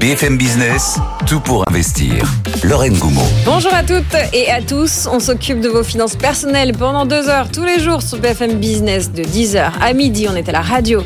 BFM Business, tout pour investir. Lorraine Goumeau. Bonjour à toutes et à tous. On s'occupe de vos finances personnelles pendant deux heures tous les jours sur BFM Business de 10h à midi. On est à la radio,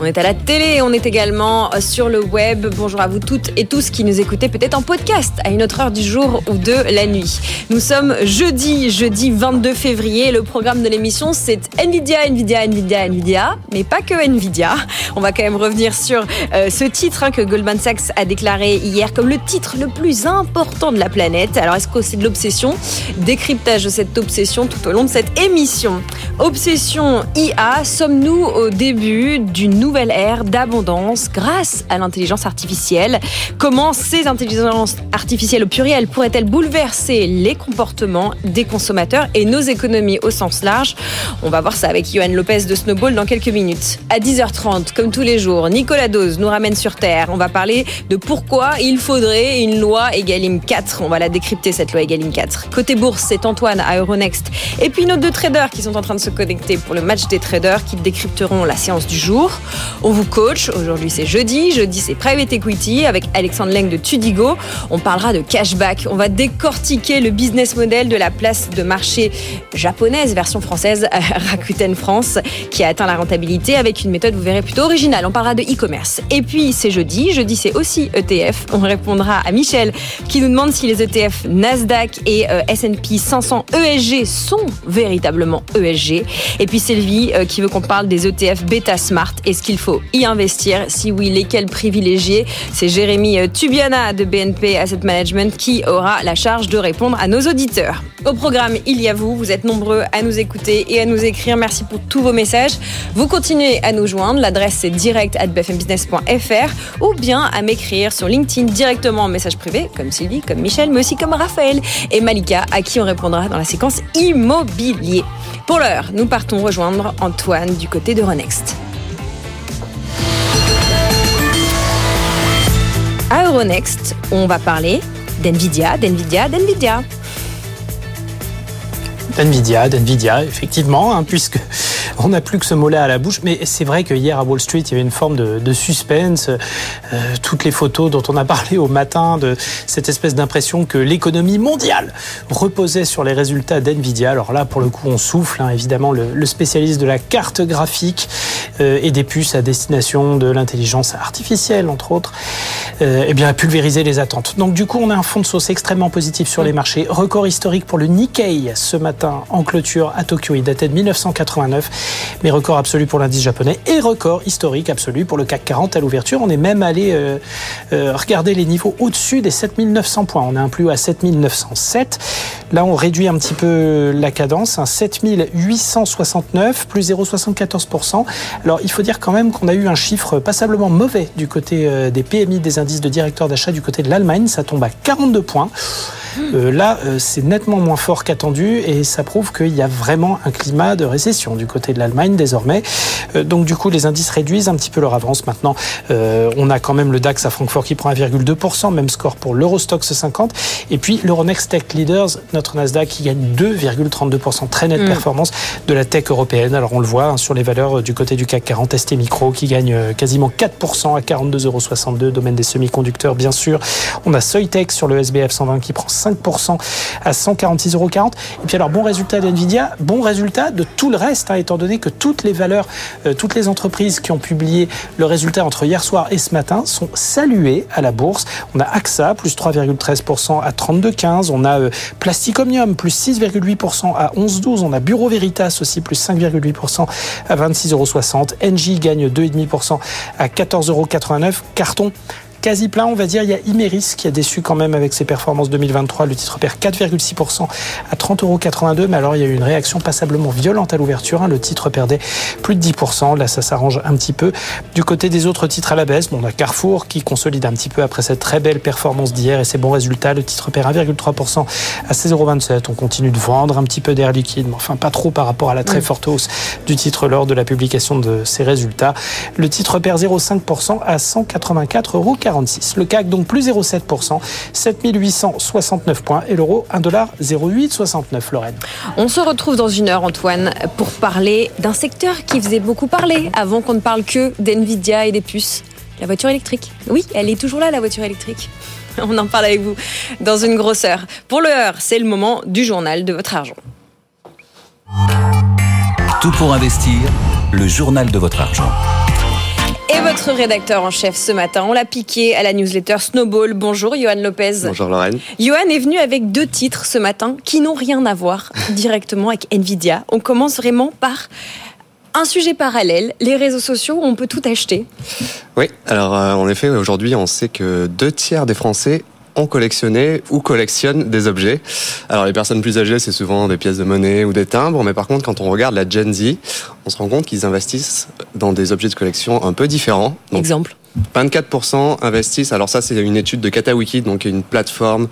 on est à la télé, on est également sur le web. Bonjour à vous toutes et tous qui nous écoutez peut-être en podcast à une autre heure du jour ou de la nuit. Nous sommes jeudi, jeudi 22 février. Le programme de l'émission, c'est Nvidia, Nvidia, Nvidia, Nvidia, mais pas que Nvidia. On va quand même revenir sur euh, ce titre hein, que Goldman Sachs a déclaré hier comme le titre le plus important de la planète. Alors est-ce que c'est de l'obsession? Décryptage de cette obsession tout au long de cette émission. Obsession IA, sommes-nous au début d'une nouvelle ère d'abondance grâce à l'intelligence artificielle? Comment ces intelligences artificielles au pluriel pourraient-elles bouleverser les comportements des consommateurs et nos économies au sens large? On va voir ça avec Johan Lopez de Snowball dans quelques minutes. À 10h30, comme tous les jours, Nicolas Dose nous ramène sur Terre. On va parler de pourquoi pourquoi il faudrait une loi Egalim 4. On va la décrypter cette loi Egalim 4. Côté bourse, c'est Antoine à Euronext et puis nos deux traders qui sont en train de se connecter pour le match des traders qui décrypteront la séance du jour. On vous coach. Aujourd'hui, c'est jeudi. Jeudi, c'est Private Equity avec Alexandre Leng de Tudigo. On parlera de cashback. On va décortiquer le business model de la place de marché japonaise, version française, Rakuten France, qui a atteint la rentabilité avec une méthode, vous verrez, plutôt originale. On parlera de e-commerce. Et puis, c'est jeudi. Jeudi, c'est aussi ETF. On répondra à Michel qui nous demande si les ETF Nasdaq et S&P 500 ESG sont véritablement ESG. Et puis Sylvie euh, qui veut qu'on parle des ETF Beta Smart. Est-ce qu'il faut y investir? Si oui, lesquels privilégier? C'est Jérémy euh, Tubiana de BNP Asset Management qui aura la charge de répondre à nos auditeurs. Au programme, il y a vous. Vous êtes nombreux à nous écouter et à nous écrire. Merci pour tous vos messages. Vous continuez à nous joindre. L'adresse c'est direct at bfmbusiness.fr ou bien à m'écrire sur LinkedIn directement en message privé, comme Sylvie, comme Michel, mais aussi comme Raphaël et Malika, à qui on répondra dans la séquence immobilier. Pour l'heure, nous partons rejoindre Antoine du côté de Renext. À Euronext, on va parler d'NVIDIA, d'NVIDIA, d'NVIDIA. Nvidia, d'Nvidia, effectivement, hein, puisque on n'a plus que ce mot-là à la bouche. Mais c'est vrai que hier à Wall Street, il y avait une forme de, suspense. Euh, toutes les photos dont on a parlé au matin, de cette espèce d'impression que l'économie mondiale reposait sur les résultats d'Nvidia. Alors là, pour le coup, on souffle. Hein, évidemment, le, spécialiste de la carte graphique euh, et des puces à destination de l'intelligence artificielle, entre autres, euh, eh bien, a pulvérisé les attentes. Donc du coup, on a un fond de sauce extrêmement positif sur les marchés. Record historique pour le Nikkei ce matin en clôture à Tokyo. Il datait de 1989 mais record absolu pour l'indice japonais et record historique absolu pour le CAC 40 à l'ouverture. On est même allé euh, euh, regarder les niveaux au-dessus des 7900 points. On est un plus haut à 7907. Là, on réduit un petit peu la cadence, un 7869 plus 0,74%. Alors, il faut dire quand même qu'on a eu un chiffre passablement mauvais du côté euh, des PMI des indices de directeurs d'achat du côté de l'Allemagne. Ça tombe à 42 points. Là, c'est nettement moins fort qu'attendu et ça prouve qu'il y a vraiment un climat de récession du côté de l'Allemagne désormais. Euh, donc du coup, les indices réduisent un petit peu leur avance. Maintenant, on a quand même le DAX à Francfort qui prend 1,2%, même score pour l'Eurostox 50. Et puis l'Euronext Tech Leaders, notre Nasdaq, qui gagne 2,32%, très nette mm. performance de la tech européenne. Alors on le voit hein, sur les valeurs du côté du CAC 40, ST Micro qui gagne quasiment 4% à 42,62 euros, domaine des semi-conducteurs bien sûr. On a Soitec sur le SBF 120 qui prend 5% à 146,40 euros. Et puis alors, bon résultat d'NVIDIA, bon résultat de tout le reste, hein, étant donné que toutes les valeurs, euh, toutes les entreprises qui ont publié le résultat entre hier soir et ce matin sont saluées à la bourse. On a AXA, plus 3,13% à 32,15. On a euh, Plasticomium, plus 6,8% à 11,12. On a Bureau Veritas aussi, plus 5,8% à 26,60 euros. Engie gagne 2,5% à 14,89 euros. Carton quasi plein, on va dire. Il y a Imeris qui a déçu quand même avec ses performances 2023. Le titre perd 4,6% à 30,82 euros. Mais alors, il y a eu une réaction passablement violente à l'ouverture. Hein. Le titre perdait plus de 10%. Là, ça s'arrange un petit peu. Du côté des autres titres à la baisse, bon, on a Carrefour qui consolide un petit peu après cette très belle performance d'hier et ses bons résultats. Le titre perd 1,3% à 16,27 euros. On continue de vendre un petit peu d'air liquide, mais enfin pas trop par rapport à la très forte hausse du titre lors de la publication de ses résultats. Le titre perd 0,5% à 184,40 euros. 46. Le CAC donc plus 0,7%, 7869 points et l'euro 1,0869 Lorraine. On se retrouve dans une heure Antoine pour parler d'un secteur qui faisait beaucoup parler avant qu'on ne parle que d'NVIDIA et des puces. La voiture électrique. Oui, elle est toujours là la voiture électrique. On en parle avec vous dans une grosse heure. Pour l'heure, c'est le moment du journal de votre argent. Tout pour investir, le journal de votre argent. Et votre rédacteur en chef ce matin, on l'a piqué à la newsletter Snowball. Bonjour Johan Lopez. Bonjour Lorraine. Johan est venu avec deux titres ce matin qui n'ont rien à voir directement avec Nvidia. On commence vraiment par un sujet parallèle, les réseaux sociaux, on peut tout acheter. Oui, alors euh, en effet, aujourd'hui, on sait que deux tiers des Français ont collectionné ou collectionnent des objets. Alors les personnes plus âgées, c'est souvent des pièces de monnaie ou des timbres, mais par contre, quand on regarde la Gen Z, on se rend compte qu'ils investissent dans des objets de collection un peu différents. Exemple 24% investissent, alors ça c'est une étude de KataWiki, donc une plateforme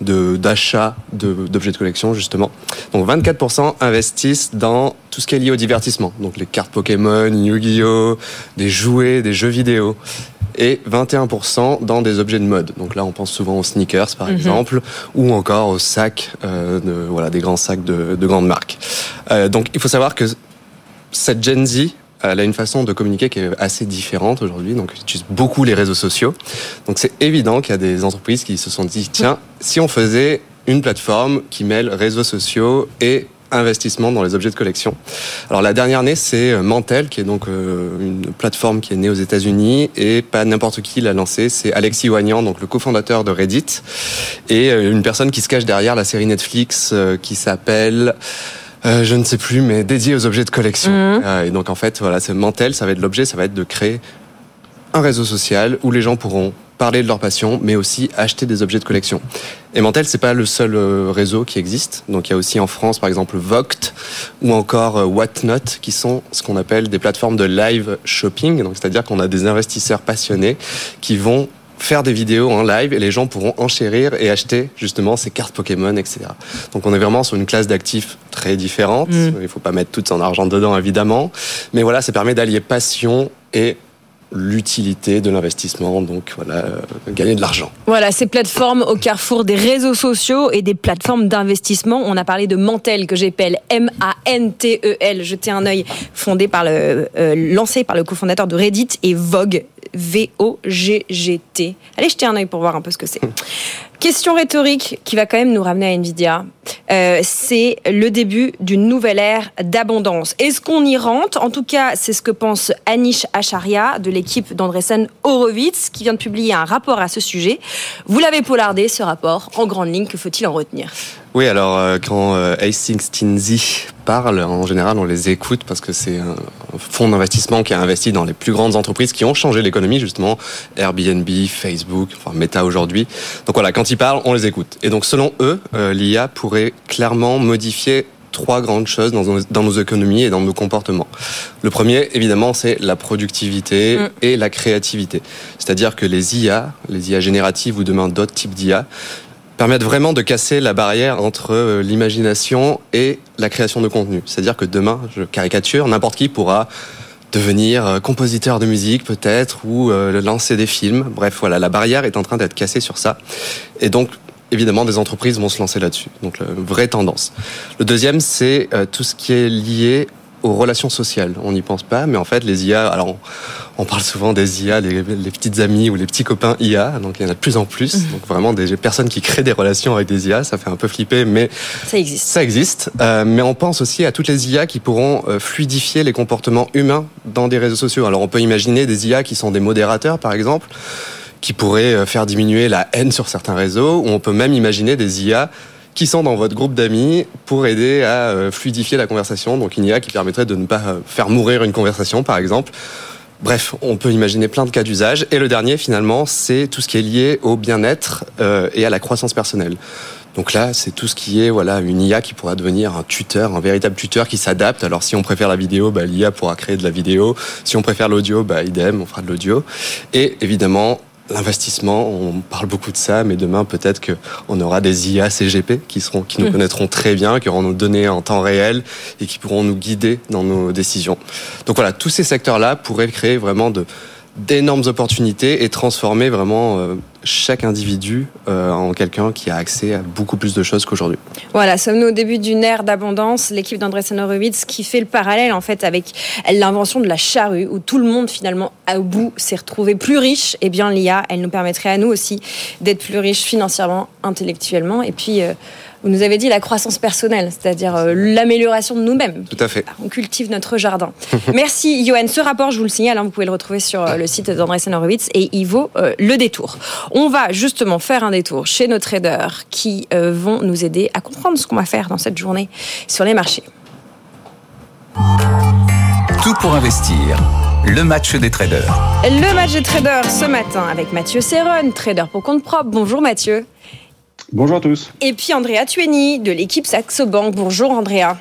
d'achat d'objets de, collection justement. Donc 24% investissent dans tout ce qui est lié au divertissement, donc les cartes Pokémon, Yu-Gi-Oh, des jouets, des jeux vidéo et 21% dans des objets de mode. Donc là, on pense souvent aux sneakers, par mhm. exemple, ou encore aux sacs, euh, de, voilà, des grands sacs de, de grandes marques. Euh, donc, il faut savoir que cette Gen Z, elle a une façon de communiquer qui est assez différente aujourd'hui, donc ils utilisent beaucoup les réseaux sociaux. Donc c'est évident qu'il y a des entreprises qui se sont dit, tiens, si on faisait une plateforme qui mêle réseaux sociaux et investissement dans les objets de collection. Alors la dernière née, c'est euh, Mantel, qui est donc euh, une plateforme qui est née aux États-Unis et pas n'importe qui l'a lancée. C'est Alexis Wagnan, donc le cofondateur de Reddit, et euh, une personne qui se cache derrière la série Netflix qui s'appelle euh, je ne sais plus, mais dédié aux objets de collection. Mhm. Euh, et donc en fait, voilà, c'est Mantel, ça va être l'objet, ça va être de créer un réseau social où les gens pourront parler de leur passion, mais aussi acheter des objets de collection. Et Mantel, c'est pas le seul euh, réseau qui existe. Donc il y a aussi en France, par exemple, Voct ou encore Whatnot, qui sont ce qu'on appelle des plateformes de live shopping. Donc c'est-à-dire qu'on a des investisseurs passionnés qui vont faire des vidéos en live et les gens pourront enchérir et acheter justement ces cartes Pokémon, etc. Donc on est vraiment sur une classe d'actifs très différente. Mm. Il ne faut pas mettre tout son argent dedans, évidemment. Mais voilà, ça permet d'allier passion et l'utilité de l'investissement, donc voilà, euh, gagner de l'argent. Voilà, ces plateformes au carrefour des réseaux sociaux et des plateformes d'investissement. On a parlé de Mantel, que j'appelle M-A-N-T-E-L, jetez un œil, fondé par le, euh, lancé par le cofondateur de Reddit, et Vogue, V-O-G-G-T. Allez jeter un œil pour voir un peu ce que c'est. Question rhétorique qui va quand même nous ramener à Nvidia. Euh, c'est le début d'une nouvelle ère d'abondance. Est-ce qu'on y rentre? En tout cas, c'est ce que pense Anish Acharya de l'équipe d'Andresen Horowitz qui vient de publier un rapport à ce sujet. Vous l'avez polardé, ce rapport, en grande ligne. Que faut-il en retenir? Oui, alors euh, quand euh, Hastings Tinsey parle, en général, on les écoute parce que c'est un fonds d'investissement qui a investi dans les plus grandes entreprises qui ont changé l'économie, justement, Airbnb, Facebook, enfin Meta aujourd'hui. Donc voilà, quand ils parlent, on les écoute. Et donc selon eux, euh, l'IA pourrait clairement modifier trois grandes choses dans nos, dans nos, économies et dans nos comportements. Le premier, évidemment, c'est la productivité mm. et la créativité. C'est-à-dire que les IA, les IA génératives ou demain d'autres types d'IA, permettent vraiment de casser la barrière entre euh, l'imagination et la création de contenu. C'est-à-dire que demain, je caricature, n'importe qui pourra devenir euh, compositeur de musique peut-être ou euh, lancer des films. Bref, voilà, la barrière est en train d'être cassée sur ça. Et donc, évidemment, des entreprises vont se lancer là-dessus. Donc, la vraie tendance. Le deuxième, c'est tout ce qui est lié aux relations sociales. On n'y pense pas, mais en fait, les IA, alors on, parle souvent des IA, les, petites amies ou les petits copains IA, donc il y en a de plus en plus. Mhm. Donc vraiment des personnes qui créent des relations avec des IA, ça fait un peu flipper, mais ça existe. Ça existe. Euh, mais on pense aussi à toutes les IA qui pourront euh, fluidifier les comportements humains dans des réseaux sociaux. Alors on peut imaginer des IA qui sont des modérateurs, par exemple qui pourraient euh, faire diminuer la haine sur certains réseaux, ou on peut même imaginer des IA qui sont dans votre groupe d'amis pour aider à euh, fluidifier la conversation. Donc une IA qui permettrait de ne pas euh, faire mourir une conversation, par exemple. Bref, on peut imaginer plein de cas d'usage. Et le dernier, finalement, c'est tout ce qui est lié au bien-être euh, et à la croissance personnelle. Donc là, c'est tout ce qui est voilà une IA qui pourra devenir un tuteur, un véritable tuteur qui s'adapte. Alors si on préfère la vidéo, bah, l'IA pourra créer de la vidéo. Si on préfère l'audio, bah, idem, on fera de l'audio. Et évidemment, L'investissement, on parle beaucoup de ça, mais demain peut-être qu'on aura des IA CGP qui seront, qui nous mmh. connaîtront très bien, qui auront nos données en temps réel et qui pourront nous guider dans nos décisions. Donc voilà, tous ces secteurs-là pourraient créer vraiment de d'énormes opportunités et transformer vraiment euh, chaque individu euh, en quelqu'un qui a accès à beaucoup plus de choses qu'aujourd'hui. Voilà, sommes-nous au début d'une ère d'abondance, l'équipe d'André Horowitz qui fait le parallèle en fait avec l'invention de la charrue où tout le monde finalement au bout s'est retrouvé plus riche, eh bien l'IA, elle nous permettrait à nous aussi d'être plus riches financièrement, intellectuellement. Et puis euh, vous nous avez dit la croissance personnelle, c'est-à-dire euh, l'amélioration de nous-mêmes. Tout à fait. On cultive notre jardin. Merci, Johan. Ce rapport, je vous le signale, hein, vous pouvez le retrouver sur euh, le site d'André Horowitz et il vaut euh, le détour. On va justement faire un détour chez nos traders qui vont nous aider à comprendre ce qu'on va faire dans cette journée sur les marchés. Tout pour investir. Le match des traders. Le match des traders ce matin avec Mathieu Serron, trader pour compte propre. Bonjour Mathieu. Bonjour à tous. Et puis Andrea Tueni de l'équipe Saxo Bank. Bonjour Andrea.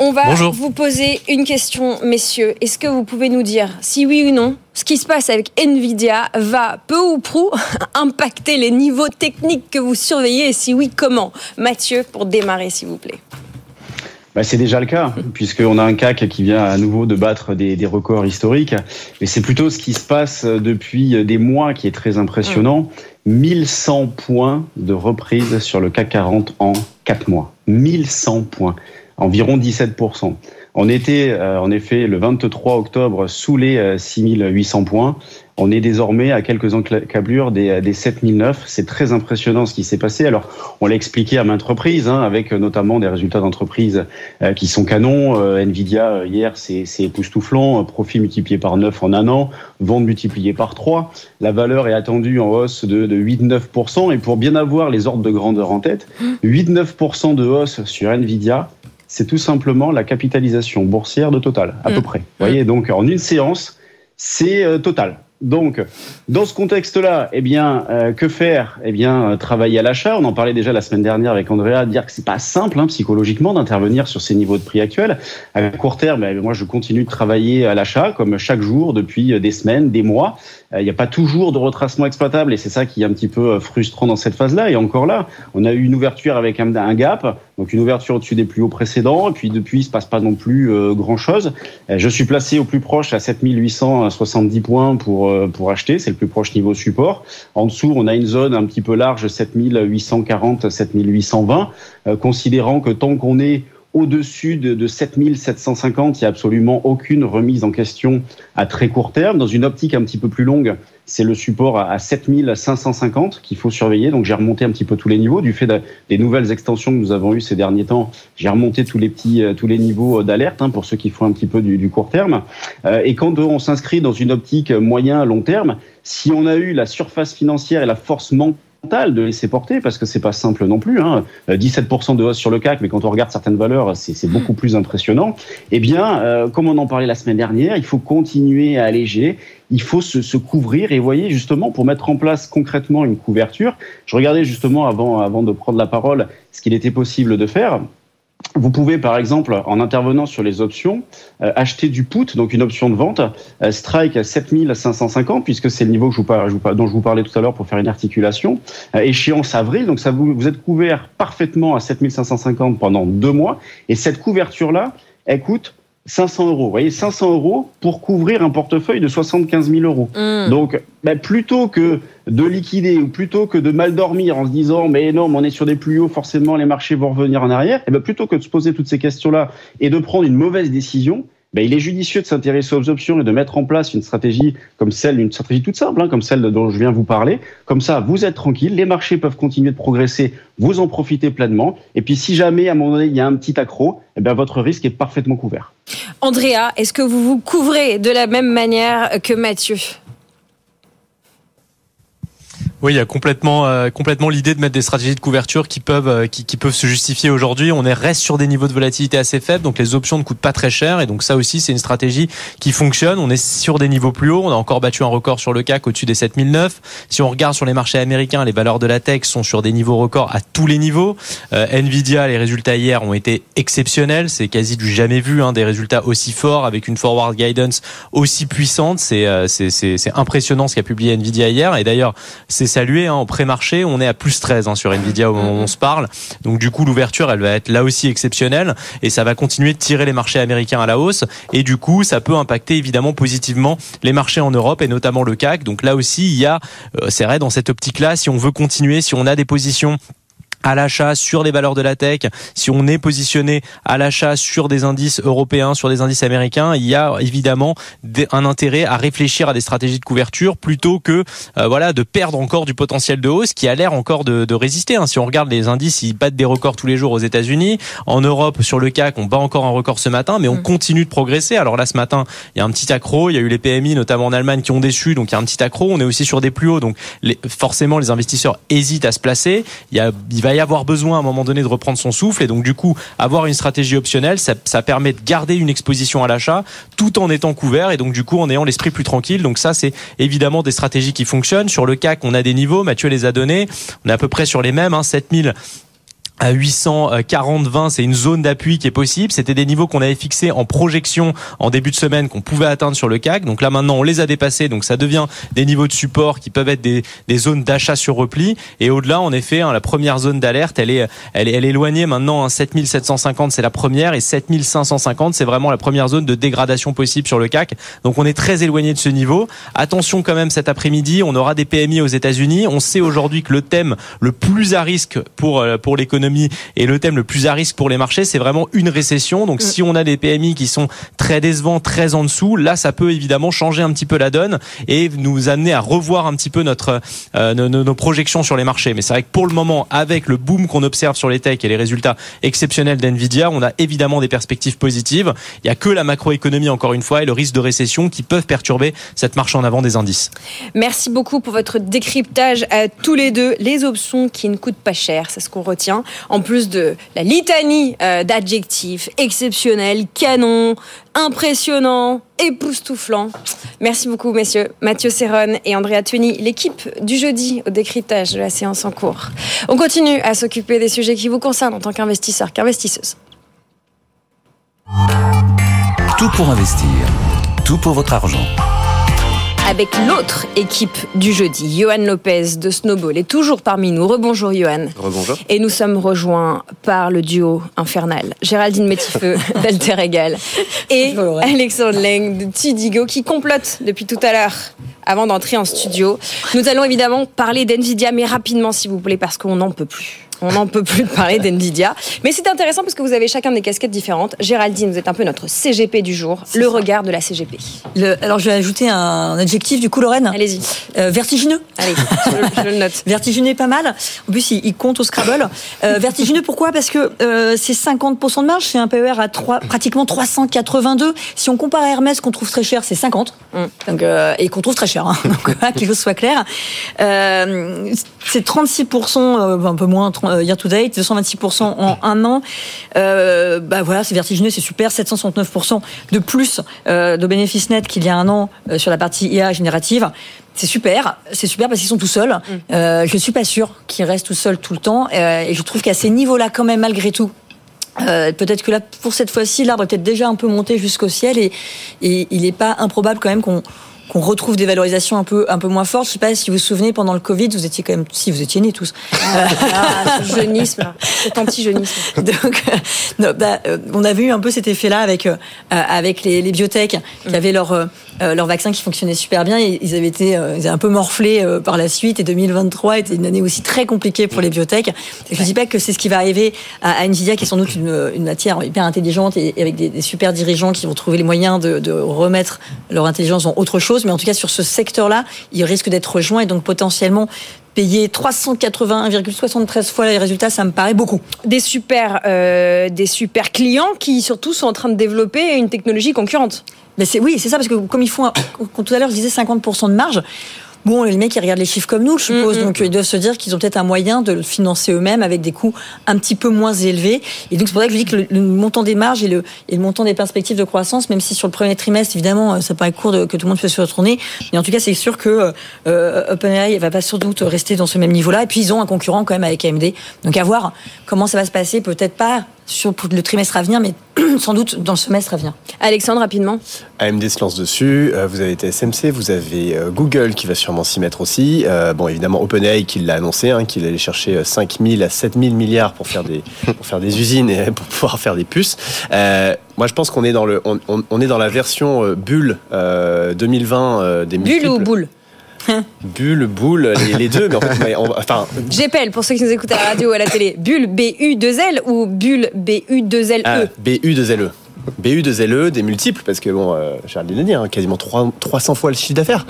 On va vous poser une question, messieurs. Est-ce que vous pouvez nous dire si oui ou non ce qui se passe avec Nvidia va peu ou prou impacter les niveaux techniques que vous surveillez? Et si oui, comment? Mathieu, pour démarrer, s'il vous plaît. Bah, c'est déjà le cas, puisqu'on a un CAC qui vient à nouveau de battre des, des records historiques. Mais c'est plutôt ce qui se passe depuis des mois qui est très impressionnant. 1100 points de reprise sur le CAC 40 en 4 mois. 1100 points, environ 17%. On était euh, en effet le 23 octobre sous les 6800 euh, points. On est désormais à quelques encablures des, des 7009. C'est très impressionnant ce qui s'est passé. Alors, on l'a expliqué à maintes reprises, hein, avec notamment des résultats d'entreprise euh, qui sont canons. Nvidia, hier, c'est époustouflant. Profit multiplié par 9 en un an. Vente multipliée par 3. La valeur est attendue en hausse de, de 8-9%. Et pour bien avoir les ordres de grandeur en tête, 8-9% de hausse sur Nvidia, c'est tout simplement la capitalisation boursière de Total, à peu mmh. près. Vous voyez, donc en une séance, c'est euh, Total. Donc, dans ce contexte-là, eh bien, euh, que faire? Eh bien, euh, travailler à l'achat. On en parlait déjà la semaine dernière avec Andrea, dire que c'est pas simple hein, psychologiquement d'intervenir sur ces niveaux de prix actuels. À court terme, eh moi, je continue de travailler à l'achat comme chaque jour depuis des semaines, des mois. Il n'y a pas toujours de retracement exploitable et c'est ça qui est un petit peu frustrant dans cette phase-là. Et encore là, on a eu une ouverture avec un, gap, donc une ouverture au-dessus des plus hauts précédents. Et puis depuis, il se passe pas non plus grand-chose. Je suis placé au plus proche à 7870 points pour euh, pour acheter. C'est le plus proche niveau support. En dessous, on a une zone un petit peu large, 7840, 7820, euh, considérant que tant qu'on est au-dessus de, de 7750, il n'y a absolument aucune remise en question à très court terme. Dans une optique un petit peu plus longue, c'est le support à, 7550 qu'il faut surveiller. Donc j'ai remonté un petit peu tous les niveaux du fait des nouvelles extensions que nous avons eues ces derniers temps. J'ai remonté tous les petits euh, tous les niveaux d'alerte hein, pour ceux qui font un petit peu du, du court terme. Euh, et quand on s'inscrit dans une optique moyen long terme, si on a eu la surface financière et la force mentale de laisser porter parce que c'est pas simple non plus. Hein. 17% euh, de hausse sur le CAC, mais quand on regarde certaines valeurs, c'est beaucoup plus impressionnant. Eh bien, euh, comme on en parlait la semaine dernière, il faut continuer à alléger. Il faut se, se, couvrir et voyez justement pour mettre en place concrètement une couverture. Je regardais justement avant, avant de prendre la parole ce qu'il était possible de faire. Vous pouvez, par exemple, en intervenant sur les options, euh, acheter du put, donc une option de vente, euh, strike à 7550, puisque c'est le niveau que je vous dont je vous parlais tout à l'heure pour faire une articulation. Euh, échéance avril, donc ça vous, vous êtes couvert parfaitement à 7550 pendant deux mois. Et cette couverture-là, elle coûte 500 euros. Vous voyez, 500 euros pour couvrir un portefeuille de 75 000 euros. Mm. Donc, ben, plutôt que de liquider ou plutôt que de mal dormir en se disant mais non, mais on est sur des plus hauts, forcément les marchés vont revenir en arrière, et ben, plutôt que de se poser toutes ces questions-là et de prendre une mauvaise décision, ben, il est judicieux de s'intéresser aux options et de mettre en place une stratégie comme celle, une stratégie toute simple, hein, comme celle dont je viens vous parler. Comme ça, vous êtes tranquille, les marchés peuvent continuer de progresser, vous en profitez pleinement. Et puis, si jamais à un moment donné il y a un petit accro, eh bien, votre risque est parfaitement couvert. Andrea, est-ce que vous vous couvrez de la même manière que Mathieu? Oui, il y a complètement, euh, complètement l'idée de mettre des stratégies de couverture qui peuvent, euh, qui, qui, peuvent se justifier aujourd'hui. On est reste sur des niveaux de volatilité assez faibles, donc les options ne coûtent pas très cher, et donc ça aussi c'est une stratégie qui fonctionne. On est sur des niveaux plus hauts. On a encore battu un record sur le CAC au-dessus des 7009. Si on regarde sur les marchés américains, les valeurs de la tech sont sur des niveaux records à tous les niveaux. Euh, Nvidia, les résultats hier ont été exceptionnels. C'est quasi du jamais vu, hein, des résultats aussi forts avec une forward guidance aussi puissante. C'est c'est impressionnant ce qu'a publié Nvidia hier. Et d'ailleurs, c'est saluer. Hein, en pré-marché, on est à plus 13 hein, sur Nvidia au moment où on se parle. Donc du coup, l'ouverture, elle va être là aussi exceptionnelle et ça va continuer de tirer les marchés américains à la hausse. Et du coup, ça peut impacter évidemment positivement les marchés en Europe et notamment le CAC. Donc là aussi, il y a, euh, c'est vrai, dans cette optique-là, si on veut continuer, si on a des positions à l'achat sur les valeurs de la tech, si on est positionné à l'achat sur des indices européens, sur des indices américains, il y a évidemment un intérêt à réfléchir à des stratégies de couverture plutôt que euh, voilà de perdre encore du potentiel de hausse qui a l'air encore de, de résister. Hein. Si on regarde les indices, ils battent des records tous les jours aux États-Unis. En Europe, sur le CAC, on bat encore un record ce matin, mais on mm. continue de progresser. Alors là, ce matin, il y a un petit accro. Il y a eu les PMI, notamment en Allemagne, qui ont déçu, donc il y a un petit accro. On est aussi sur des plus hauts, donc les, forcément, les investisseurs hésitent à se placer. Il, y a, il va avoir besoin à un moment donné de reprendre son souffle et donc du coup avoir une stratégie optionnelle, ça, permet de garder une exposition à l'achat tout en étant couvert et donc du coup en ayant l'esprit plus tranquille. Donc ça c'est évidemment des stratégies qui fonctionnent. Sur le CAC, on a des niveaux, Mathieu les a donnés, on est à peu près sur les mêmes, hein, 7000 à 840 20 c'est une zone d'appui qui est possible. C'était des niveaux qu'on avait fixés en projection en début de semaine qu'on pouvait atteindre sur le CAC donc là maintenant on les a dépassés. Donc ça devient des niveaux de support qui peuvent être des, des zones d'achat sur repli. Et au-delà en effet hein, la première zone d'alerte elle est elle est, elle est éloignée maintenant hein, 7750 c'est la première. Et 7550 c'est vraiment la première zone de dégradation possible sur le CAC donc on est très éloigné de ce niveau. Attention quand même cet après-midi on aura des PMI aux États-Unis. On sait aujourd'hui que le thème le plus à risque pour euh, pour l'économie et le thème le plus à risque pour les marchés, c'est vraiment une récession. Donc, mm. si on a des PMI qui sont très décevants, très en dessous, là, ça peut évidemment changer un petit peu la donne et nous amener à revoir un petit peu notre euh, nos, projections sur les marchés. Mais c'est vrai que pour le moment, avec le boom qu'on observe sur les techs et les résultats exceptionnels d'Nvidia, on a évidemment des perspectives positives. Il y a que la macroéconomie encore une fois et le risque de récession qui peuvent perturber cette marche en avant des indices. Merci beaucoup pour votre décryptage à tous les deux. Les options qui ne coûtent pas cher, c'est ce qu'on retient en plus de la litanie euh, d'adjectifs exceptionnels, canon, impressionnant, époustouflant. Merci beaucoup, messieurs. Mathieu Serron et Andrea Tueni, l'équipe du jeudi au décryptage de la séance en cours. On continue à s'occuper des sujets qui vous concernent en tant qu'investisseur, qu'investisseuse. Tout pour investir. Tout pour votre argent avec l'autre équipe du jeudi. Johan Lopez de Snowball est toujours parmi nous. Rebonjour Johan. Rebonjour. Et nous sommes rejoints par le duo infernal. Géraldine Métifeux d'Alter Egal et Alexandre Leng de Tidigo qui complote depuis tout à l'heure avant d'entrer en studio. Nous allons évidemment parler d'NVIDIA, mais rapidement s'il vous plaît, parce qu'on n'en peut plus. On n'en peut plus de parler d'NVIDIA. Mais c'est intéressant parce que vous avez chacun des casquettes différentes. Géraldine, vous êtes un peu notre CGP du jour, le regard de la CGP. alors je vais ajouter un adjectif du coup, Lorraine. Allez-y. Euh, vertigineux. Allez, je, le note. vertigineux pas mal. En plus, il, compte au Scrabble. Euh, vertigineux pourquoi? Parce que euh, c'est 50% de marge, c'est un PER à 3, pratiquement 382. Si on compare à Hermès qu'on trouve très cher, c'est 50. Mm. Donc, et qu'on trouve très cher, hein. qu'il faut soit clair. c'est 36%, un peu moins, year to date, 226% en un an. Euh, bah voilà, c'est vertigineux, c'est super. 769% de plus euh, de bénéfices nets qu'il y a un an sur la partie IA générative. C'est super, c'est super parce qu'ils sont tout seuls. Mm. Euh, je suis pas sûre qu'ils restent tout seuls tout le temps, et je trouve qu'à ces niveaux-là, quand même, malgré tout, euh, peut-être que là, pour cette fois-ci, l'arbre est peut-être déjà un peu monté jusqu'au ciel et, et il n'est pas improbable quand même qu'on qu'on retrouve des valorisations un peu un peu moins fortes. Je sais pas si vous vous souvenez pendant le Covid, vous étiez quand même si vous étiez nés tous. Ah, ah jeunisme, cet anti-jeunisme. Donc euh, bah, euh, on avait eu un peu cet effet-là avec euh, avec les, les biotech qui mm. avaient leur leur vaccin qui fonctionnait super bien. Ils avaient été ils avaient un peu morflé par la suite et 2023 était une année aussi très compliquée pour les biotech. je ne dis pas que c'est ce qui va arriver à, Nvidia qui est sans doute une, une matière hyper intelligente et, avec des, des, super dirigeants qui vont trouver les moyens de, de remettre leur intelligence en autre chose mais en tout cas sur ce secteur-là, il risque d'être rejoint et donc potentiellement payer 381,73 fois les résultats, ça me paraît beaucoup. Des super, euh, des super clients qui surtout sont en train de développer une technologie concurrente. Mais c'est oui, c'est ça parce que comme ils font, tout à l'heure je disais 50% de marge. Bon, les mecs, ils regardent les chiffres comme nous, je suppose. Mm, mm. Donc, ils doivent se dire qu'ils ont peut-être un moyen de le financer eux-mêmes avec des coûts un petit peu moins élevés. Et donc, c'est pour ça que je dis que le, montant des marges et le, et le montant des perspectives de croissance, même si sur le premier trimestre, évidemment, euh, ça paraît court de, que tout le monde peut se retourner. Mais en tout cas, c'est sûr que euh, euh OpenAI va pas sans doute rester dans ce même niveau-là. Et puis, ils ont un concurrent quand même avec AMD. Donc, à voir comment ça va se passer. Peut-être pas sur pour le trimestre à venir, mais sans doute dans le semestre à venir. Alexandre, rapidement. AMD se lance dessus. euh, Vous avez TSMC, vous avez euh, Google qui va sûrement s'y mettre aussi. Euh, Bon, évidemment, OpenAI qui l'a annoncé, hein, qu'il allait chercher 5 000 à 7 000 milliards pour faire des pour faire des usines et pour pouvoir faire des puces. Euh, moi, je pense qu'on est dans le on, on- on est dans la version euh, bulle euh, 2020 euh, des Bulle ou boule? Bulle, boule, les, les deux. Mais en fait, on- enfin, GPL, pour ceux qui nous écoutent à la radio ou à la télé. Bulle B-U-2-L ou Bulle B-U-2-L-E Ah, BU2LE. BU2LE, des multiples, parce que bon, euh, Géraldine l'a dit, hein, quasiment 3, 300 fois le chiffre d'affaires.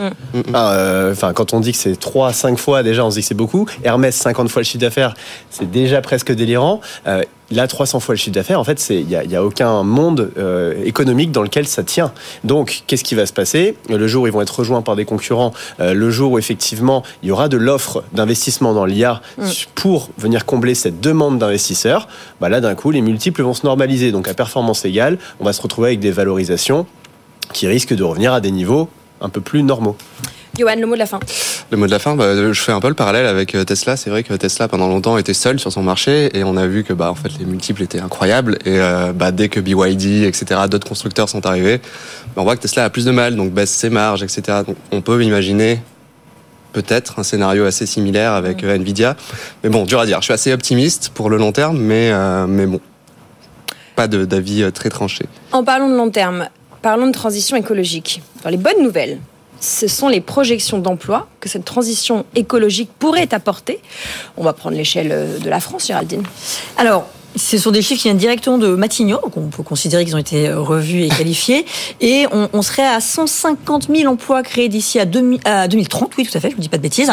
Ah, euh, Enfin, quand on dit que c'est 3, 5 fois, déjà, on se dit que c'est beaucoup. Hermès, 50 fois le chiffre d'affaires, c'est déjà presque délirant. Euh, là, 300 fois le chiffre d'affaires, en fait, c'est- il n'y a, y a aucun monde euh, économique dans lequel ça tient. Donc, qu'est-ce qui va se passer? Le jour où ils vont être rejoints par des concurrents, euh, le jour où effectivement il y aura de l'offre d'investissement dans l'IA pour venir combler cette demande d'investisseurs, bah là d'un coup les multiples vont se normaliser. Donc à performance égale, on va se retrouver avec des valorisations qui risquent de revenir à des niveaux un peu plus normaux. Johan, le mot de la fin. Le mot de la fin, bah, je fais un peu le parallèle avec euh, Tesla. C'est vrai que Tesla, pendant longtemps, était seul sur son marché et on a vu que bah, en fait, les multiples étaient incroyables. Et euh, bah, dès que BYD, etc., d'autres constructeurs sont arrivés, bah, on voit que Tesla a plus de mal, donc baisse ses marges, etc. Donc on peut imaginer peut-être un scénario assez similaire avec euh, Nvidia. Mais bon, dur à dire. Je suis assez optimiste pour le long terme, mais, euh, mais bon, pas d'avis très tranché. En parlant de long terme, parlons de transition écologique. Dans les bonnes nouvelles, ce sont les projections d'emploi que cette transition écologique pourrait apporter. On va prendre l'échelle euh, de la France, Géraldine. Alors, ce sont des chiffres qui viennent directement de Matignon, donc on peut considérer qu'ils ont été euh, revus et qualifiés. Et on, on serait à 150 000 emplois créés d'ici à, 2000 à 2030, oui, tout à fait, je ne dis pas de bêtises.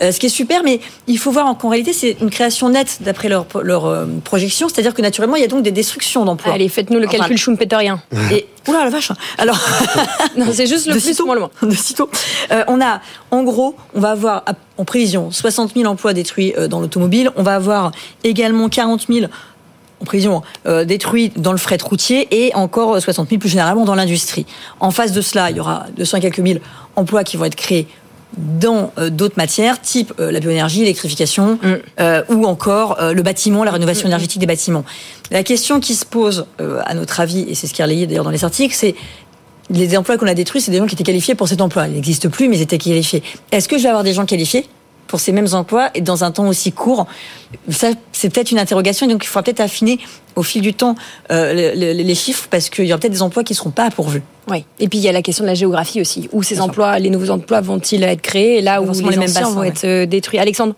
Euh, ce qui est super, mais il faut voir qu'en réalité, c'est une création nette d'après leur, leur euh, projection, c'est-à-dire que naturellement, il y a donc des destructions d'emplois. Allez, faites-nous le Enfin, calcul schumpeterien. Et, oula la vache Alors, Non, c'est juste le de plus sitôt, moins le moins. de sitôt. Euh, on a, en gros, on va avoir en prévision 60 000 emplois détruits euh, dans l'automobile. On va avoir également 40 000 en prévision euh, détruits dans le fret routier et encore euh, 60 000 plus généralement dans l'industrie. En face de cela, il y aura 200 et quelques mille emplois qui vont être créés dans euh, d'autres matières, type euh, la bioénergie, l'électrification, euh, ou encore le bâtiment, la rénovation énergétique des bâtiments. La question qui se pose, à notre avis, et c'est ce qui est relayé d'ailleurs dans les articles, c'est les emplois qu'on a détruits, c'est des gens qui étaient qualifiés pour cet emploi. Ils n'existent plus, mais ils étaient qualifiés. Est-ce que je vais avoir des gens qualifiés pour ces mêmes emplois et dans un temps aussi court? Ça, c'est peut-être une interrogation. Donc, il faudra peut-être affiner au fil du temps euh, le- le- les chiffres parce qu'il y aura peut-être des emplois qui ne seront pas pourvus. Oui. Et puis il y a la question de la géographie aussi. Où ces emplois, les nouveaux emplois vont-ils être créés et là où les, les mêmes anciens bassins, vont ouais. être euh, détruits. Alexandre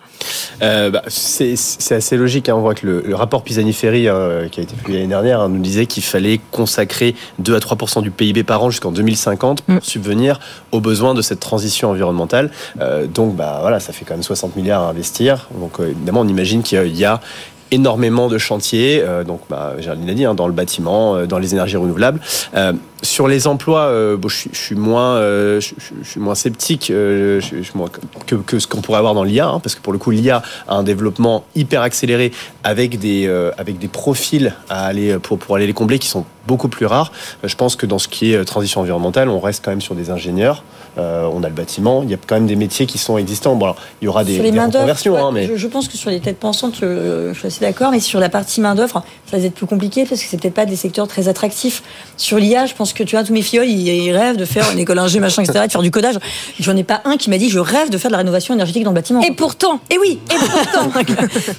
Euh, bah, c'est c'est assez logique. hein. On voit que le, le rapport Pisani-Ferry, qui a été publié l'année dernière, hein, nous disait qu'il fallait consacrer 2 à 3% du PIB par an jusqu'en 2050 pour Mm. subvenir aux besoins de cette transition environnementale. Euh, donc, bah, voilà, ça fait quand même 60 milliards à investir. Donc, euh, évidemment, on imagine qu'il y a énormément de chantiers, euh, donc bah, Géraldine dit, hein, dans le bâtiment, euh, dans les énergies renouvelables. Euh, sur les emplois, je, suis- moins, je, suis moins sceptique que, ce qu'on pourrait avoir dans l'IA, hein, parce que pour le coup, l'IA a un développement hyper accéléré avec des, avec des profils à aller pour, pour aller les combler qui sont beaucoup plus rares. Je pense que dans ce qui est transition environnementale, on reste quand même sur des ingénieurs. Euh, on a le bâtiment. Il y a quand même des métiers qui sont existants. Bon, alors, il y aura des, sur les des hein, mais je, je pense que sur les têtes pensantes, euh, je suis assez d'accord, mais sur la partie main d'œuvre, ça va être plus compliqué parce que c'est peut-être pas des secteurs très attractifs. Sur l'IA, je pense que tu vois tous mes filles, ils, ils rêvent de faire une école ingé, machin, etc., de faire du codage. J'en ai pas un qui m'a dit je rêve de faire de la rénovation énergétique dans le bâtiment. Et pourtant, Et oui, et pourtant.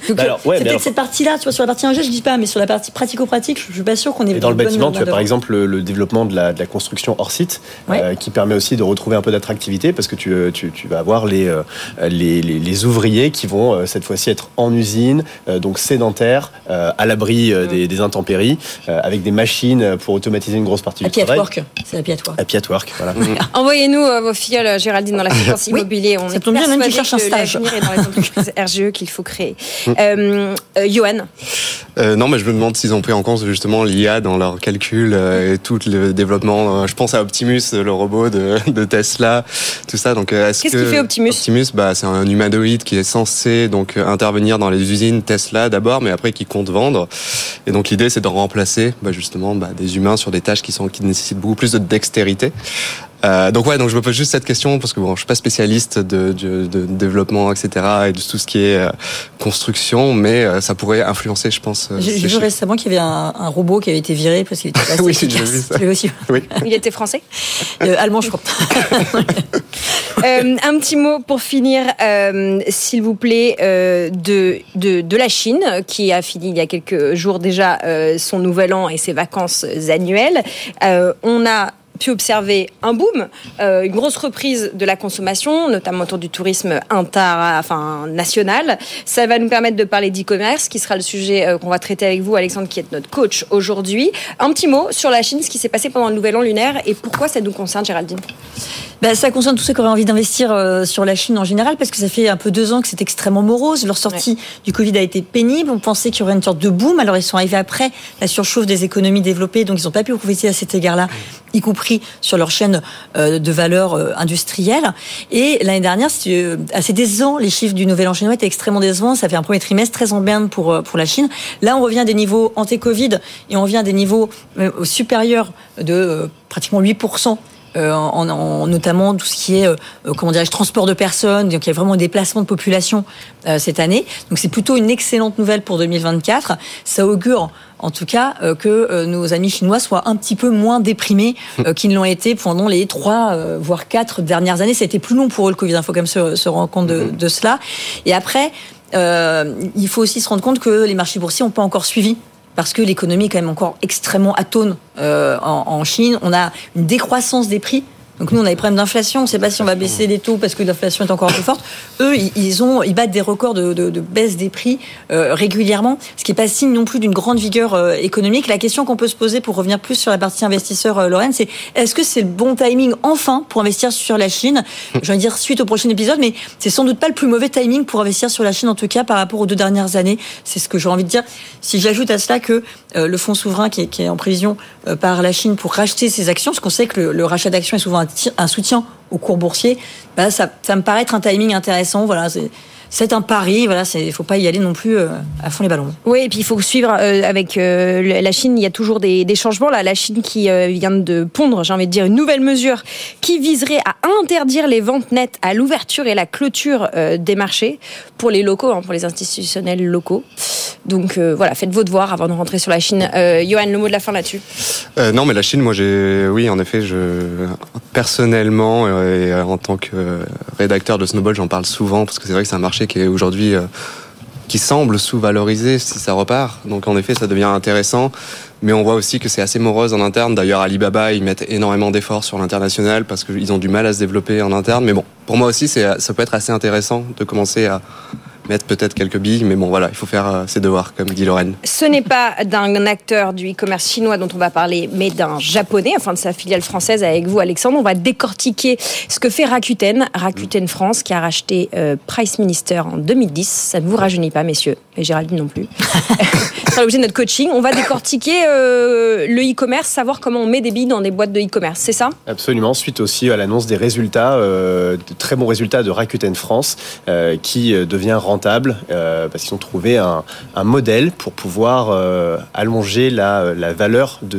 Donc, Bah ouais, c'est peut-être alors- cette partie-là, tu vois, sur la partie ingé, je dis pas, mais sur la partie pratico-pratique, je suis pas sûr qu'on ait Et dans le bâtiment, tu as main-d'œuvre. par exemple le, le développement de la, de la construction hors site, Ouais. euh, qui permet aussi de retrouver un peu d'attractivité, parce que tu, euh, tu, tu vas avoir les, euh, les, les, les ouvriers qui vont euh, cette fois-ci être en usine, donc sédentaires, à l'abri des, des intempéries, avec des machines pour automatiser une grosse partie du Happy at travail. work, c'est happy at work. Happy at work, voilà. envoyez-nous vos filleuls, euh, Géraldine, dans la finance Oui, immobilier. On ça est tombe bien, même qu'ils cherchent un stage. l'avenir est dans les entreprises RGE qu'il faut créer. Euh, euh, Johan, Euh, non, mais je me demande s'ils ont pris en compte justement l'IA dans leurs calculs euh, et tout le développement. Euh, je pense à Optimus, le robot de, de Tesla, tout ça. Donc, euh, est-ce Qu'est-ce que qu'il fait, Optimus Optimus, bah, c'est un humanoïde qui est censé donc euh, intervenir dans les usines Tesla d'abord, mais après qui compte vendre. Et donc l'idée, c'est de remplacer bah, justement bah, des humains sur des tâches qui sont qui nécessitent beaucoup plus de dextérité. Euh, donc ouais, donc je me pose juste cette question parce que bon, je suis pas spécialiste de, de, de développement, etc. et de tout ce qui est euh, construction, mais euh, ça pourrait influencer, je pense. J'ai vu récemment qu'il y avait un, un robot qui avait été viré parce qu'il était pas assez Oui, j'ai vu ça. Tu l'as aussi Oui. Il était français. Euh, Allemand, je crois. Euh, un petit mot pour finir, euh, s'il vous plaît, euh, de, de, de la Chine, qui a fini il y a quelques jours déjà euh, son nouvel an et ses vacances annuelles. Euh, on a pu observer un boom, euh, une grosse reprise de la consommation, notamment autour du tourisme inter, enfin national. Ça va nous permettre de parler d'e-commerce, qui sera le sujet euh, qu'on va traiter avec vous, Alexandre, qui est notre coach aujourd'hui. Un petit mot sur la Chine, ce qui s'est passé pendant le Nouvel An lunaire et pourquoi ça nous concerne, Géraldine? Bah, ça concerne tous ceux qui auraient envie d'investir euh, sur la Chine en général, parce que ça fait un peu deux ans que c'est extrêmement morose. Leur sortie du Covid a été pénible. On pensait qu'il y aurait une sorte de boom. Alors ils sont arrivés après la surchauffe des économies développées, donc ils n'ont pas pu profiter à cet égard-là, y compris sur leur chaîne euh, de valeur euh, industrielle. Et l'année dernière, c'était euh, assez décevant. Les chiffres du Nouvel An chinois étaient extrêmement décevants. Ça fait un premier trimestre très en berne pour pour la Chine. Là, on revient à des niveaux anté-Covid et on revient à des niveaux supérieurs de pratiquement 8 euh, en, en- notamment tout ce qui est comment dirais-je transport de personnes donc il y a vraiment un déplacement de population cette année donc c'est plutôt une excellente nouvelle pour 2024 ça augure en tout cas euh, que euh, nos amis chinois soient un petit peu moins déprimés euh, qu'ils ne l'ont été pendant les trois euh, voire quatre dernières années ça a été plus long pour eux le Covid il faut quand même se, se rendre compte de, de cela et après euh, il faut aussi se rendre compte que les marchés boursiers n'ont pas encore suivi parce que l'économie est quand même encore extrêmement atone euh, en, en Chine. On a une décroissance des prix. Donc nous, on a des problèmes d'inflation. On ne sait pas si on va baisser les taux parce que l'inflation est encore plus forte. Eux, ils- ont, ils battent des records de, de- de baisse des prix euh, régulièrement, ce qui n'est pas signe non plus d'une grande vigueur euh, économique. La question qu'on peut se poser pour revenir plus sur la partie investisseur, euh, Lorraine, c'est est-ce que c'est le bon timing enfin pour investir sur la Chine? Je vais dire suite au prochain épisode, mais c'est sans doute pas le plus mauvais timing pour investir sur la Chine en tout cas par rapport aux deux dernières années. C'est ce que j'ai envie de dire. Si j'ajoute à cela que euh, le fonds souverain qui est, qui est en prévision euh, par la Chine pour racheter ses actions, parce qu'on sait que le, le rachat d'actions est souvent un, un soutien au cours boursier, bah, ça, me paraît être un timing intéressant. Voilà, c'est un pari. Voilà, il faut pas y aller non plus euh, à fond les ballons. Oui, et puis il faut suivre euh, avec euh, la Chine. Il y a toujours des, changements. Là, la Chine qui vient de pondre, j'ai envie de dire, une nouvelle mesure qui viserait à interdire les ventes nettes à l'ouverture et la clôture des marchés pour les locaux, hein, pour les institutionnels locaux. Donc euh, voilà, faites vos devoirs avant de rentrer sur la Chine. Euh, Johan, le mot de la fin là-dessus. Euh, non, mais la Chine, moi, j'ai, oui, en effet, je personnellement et en tant que rédacteur de Snowball, j'en parle souvent parce que c'est vrai que c'est un marché qui est aujourd'hui qui semble sous-valorisé si ça repart. Donc en effet, ça devient intéressant. Mais on voit aussi que c'est assez morose en interne. D'ailleurs, Alibaba, ils mettent énormément d'efforts sur l'international parce qu'ils ont du mal à se développer en interne. Mais bon, pour moi aussi, ça peut être assez intéressant de commencer à mettre peut-être quelques billes. Mais bon, voilà, il faut faire euh, ses devoirs, comme dit Lorraine. Ce n'est pas d'un acteur du e-commerce chinois dont on va parler, mais d'un japonais, enfin de sa filiale française avec vous, Alexandre. On va décortiquer ce que fait Rakuten, Rakuten France, qui a racheté euh, Price Minister en 2010. Ça ne vous rajeunit pas, messieurs, et Géraldine non plus. Ce sera l'objet de notre coaching. On va décortiquer euh, le e-commerce, savoir comment on met des billes dans des boîtes de e-commerce. C'est ça? Absolument, suite aussi à l'annonce des résultats, euh, de très bons résultats de Rakuten France, euh, qui devient rentable euh, parce qu'ils ont trouvé un, modèle pour pouvoir euh, allonger la, valeur de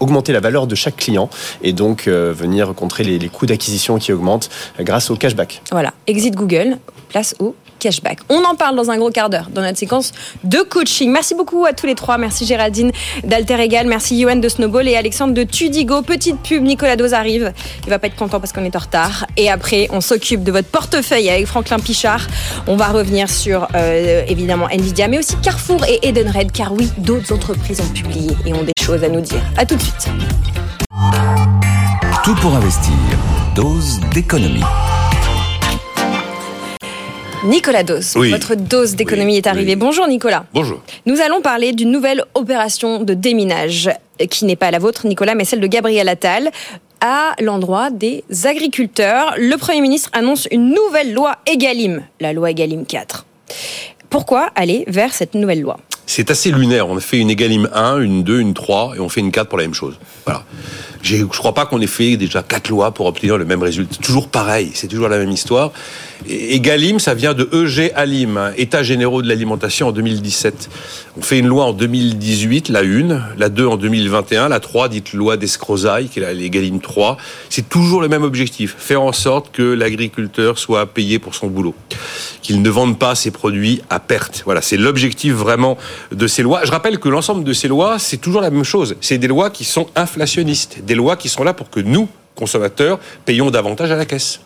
augmenter la valeur de chaque client et donc euh, venir contrer les, les coûts d'acquisition qui augmentent grâce au cashback. Voilà, exit Google, place au cashback. On en parle dans un gros quart d'heure dans notre séquence de coaching. Merci beaucoup à tous les trois. Merci Géraldine d'Alter Egal, merci Yoann de Snowball et Alexandre de Tudigo. Petite pub, Nicolas Dose arrive. Il va pas être content parce qu'on est en retard. Et après, on s'occupe de votre portefeuille avec Franklin Pichard. On va revenir sur euh, évidemment Nvidia, mais aussi Carrefour et Edenred, car oui, d'autres entreprises ont publié et ont des choses à nous dire. À tout de suite. Tout pour investir. Dose d'économie. Nicolas Oui. votre dose d'économie Oui, est arrivée. oui. Bonjour Nicolas. Bonjour. Nous allons parler d'une nouvelle opération de déminage euh, qui n'est pas la vôtre, Nicolas, mais celle de Gabriel Attal à l'endroit des agriculteurs. Le Premier ministre annonce une nouvelle loi Egalim, la loi Egalim 4. Pourquoi aller vers cette nouvelle loi? C'est assez lunaire. On a fait une Egalim 1, une 2, une 3 et on fait une 4 pour la même chose. Voilà. Je crois pas qu'on ait fait déjà quatre lois pour obtenir le même résultat. C'est toujours pareil, c'est toujours la même histoire. Et, Galim, ça vient de EG Alim, États généraux de l'alimentation en 2017. On fait une loi en 2018, la 1, la 2 en 2021, la 3 dite loi d'Escrozaille, qui est la Galim 3. C'est toujours le même objectif, faire en sorte que l'agriculteur soit payé pour son boulot, qu'il ne vende pas ses produits à perte. Voilà, c'est l'objectif vraiment de ces lois. Je rappelle que l'ensemble de ces lois, c'est toujours la même chose. C'est des lois qui sont inflationnistes, des lois qui sont là pour que nous, consommateurs, payons davantage à la caisse.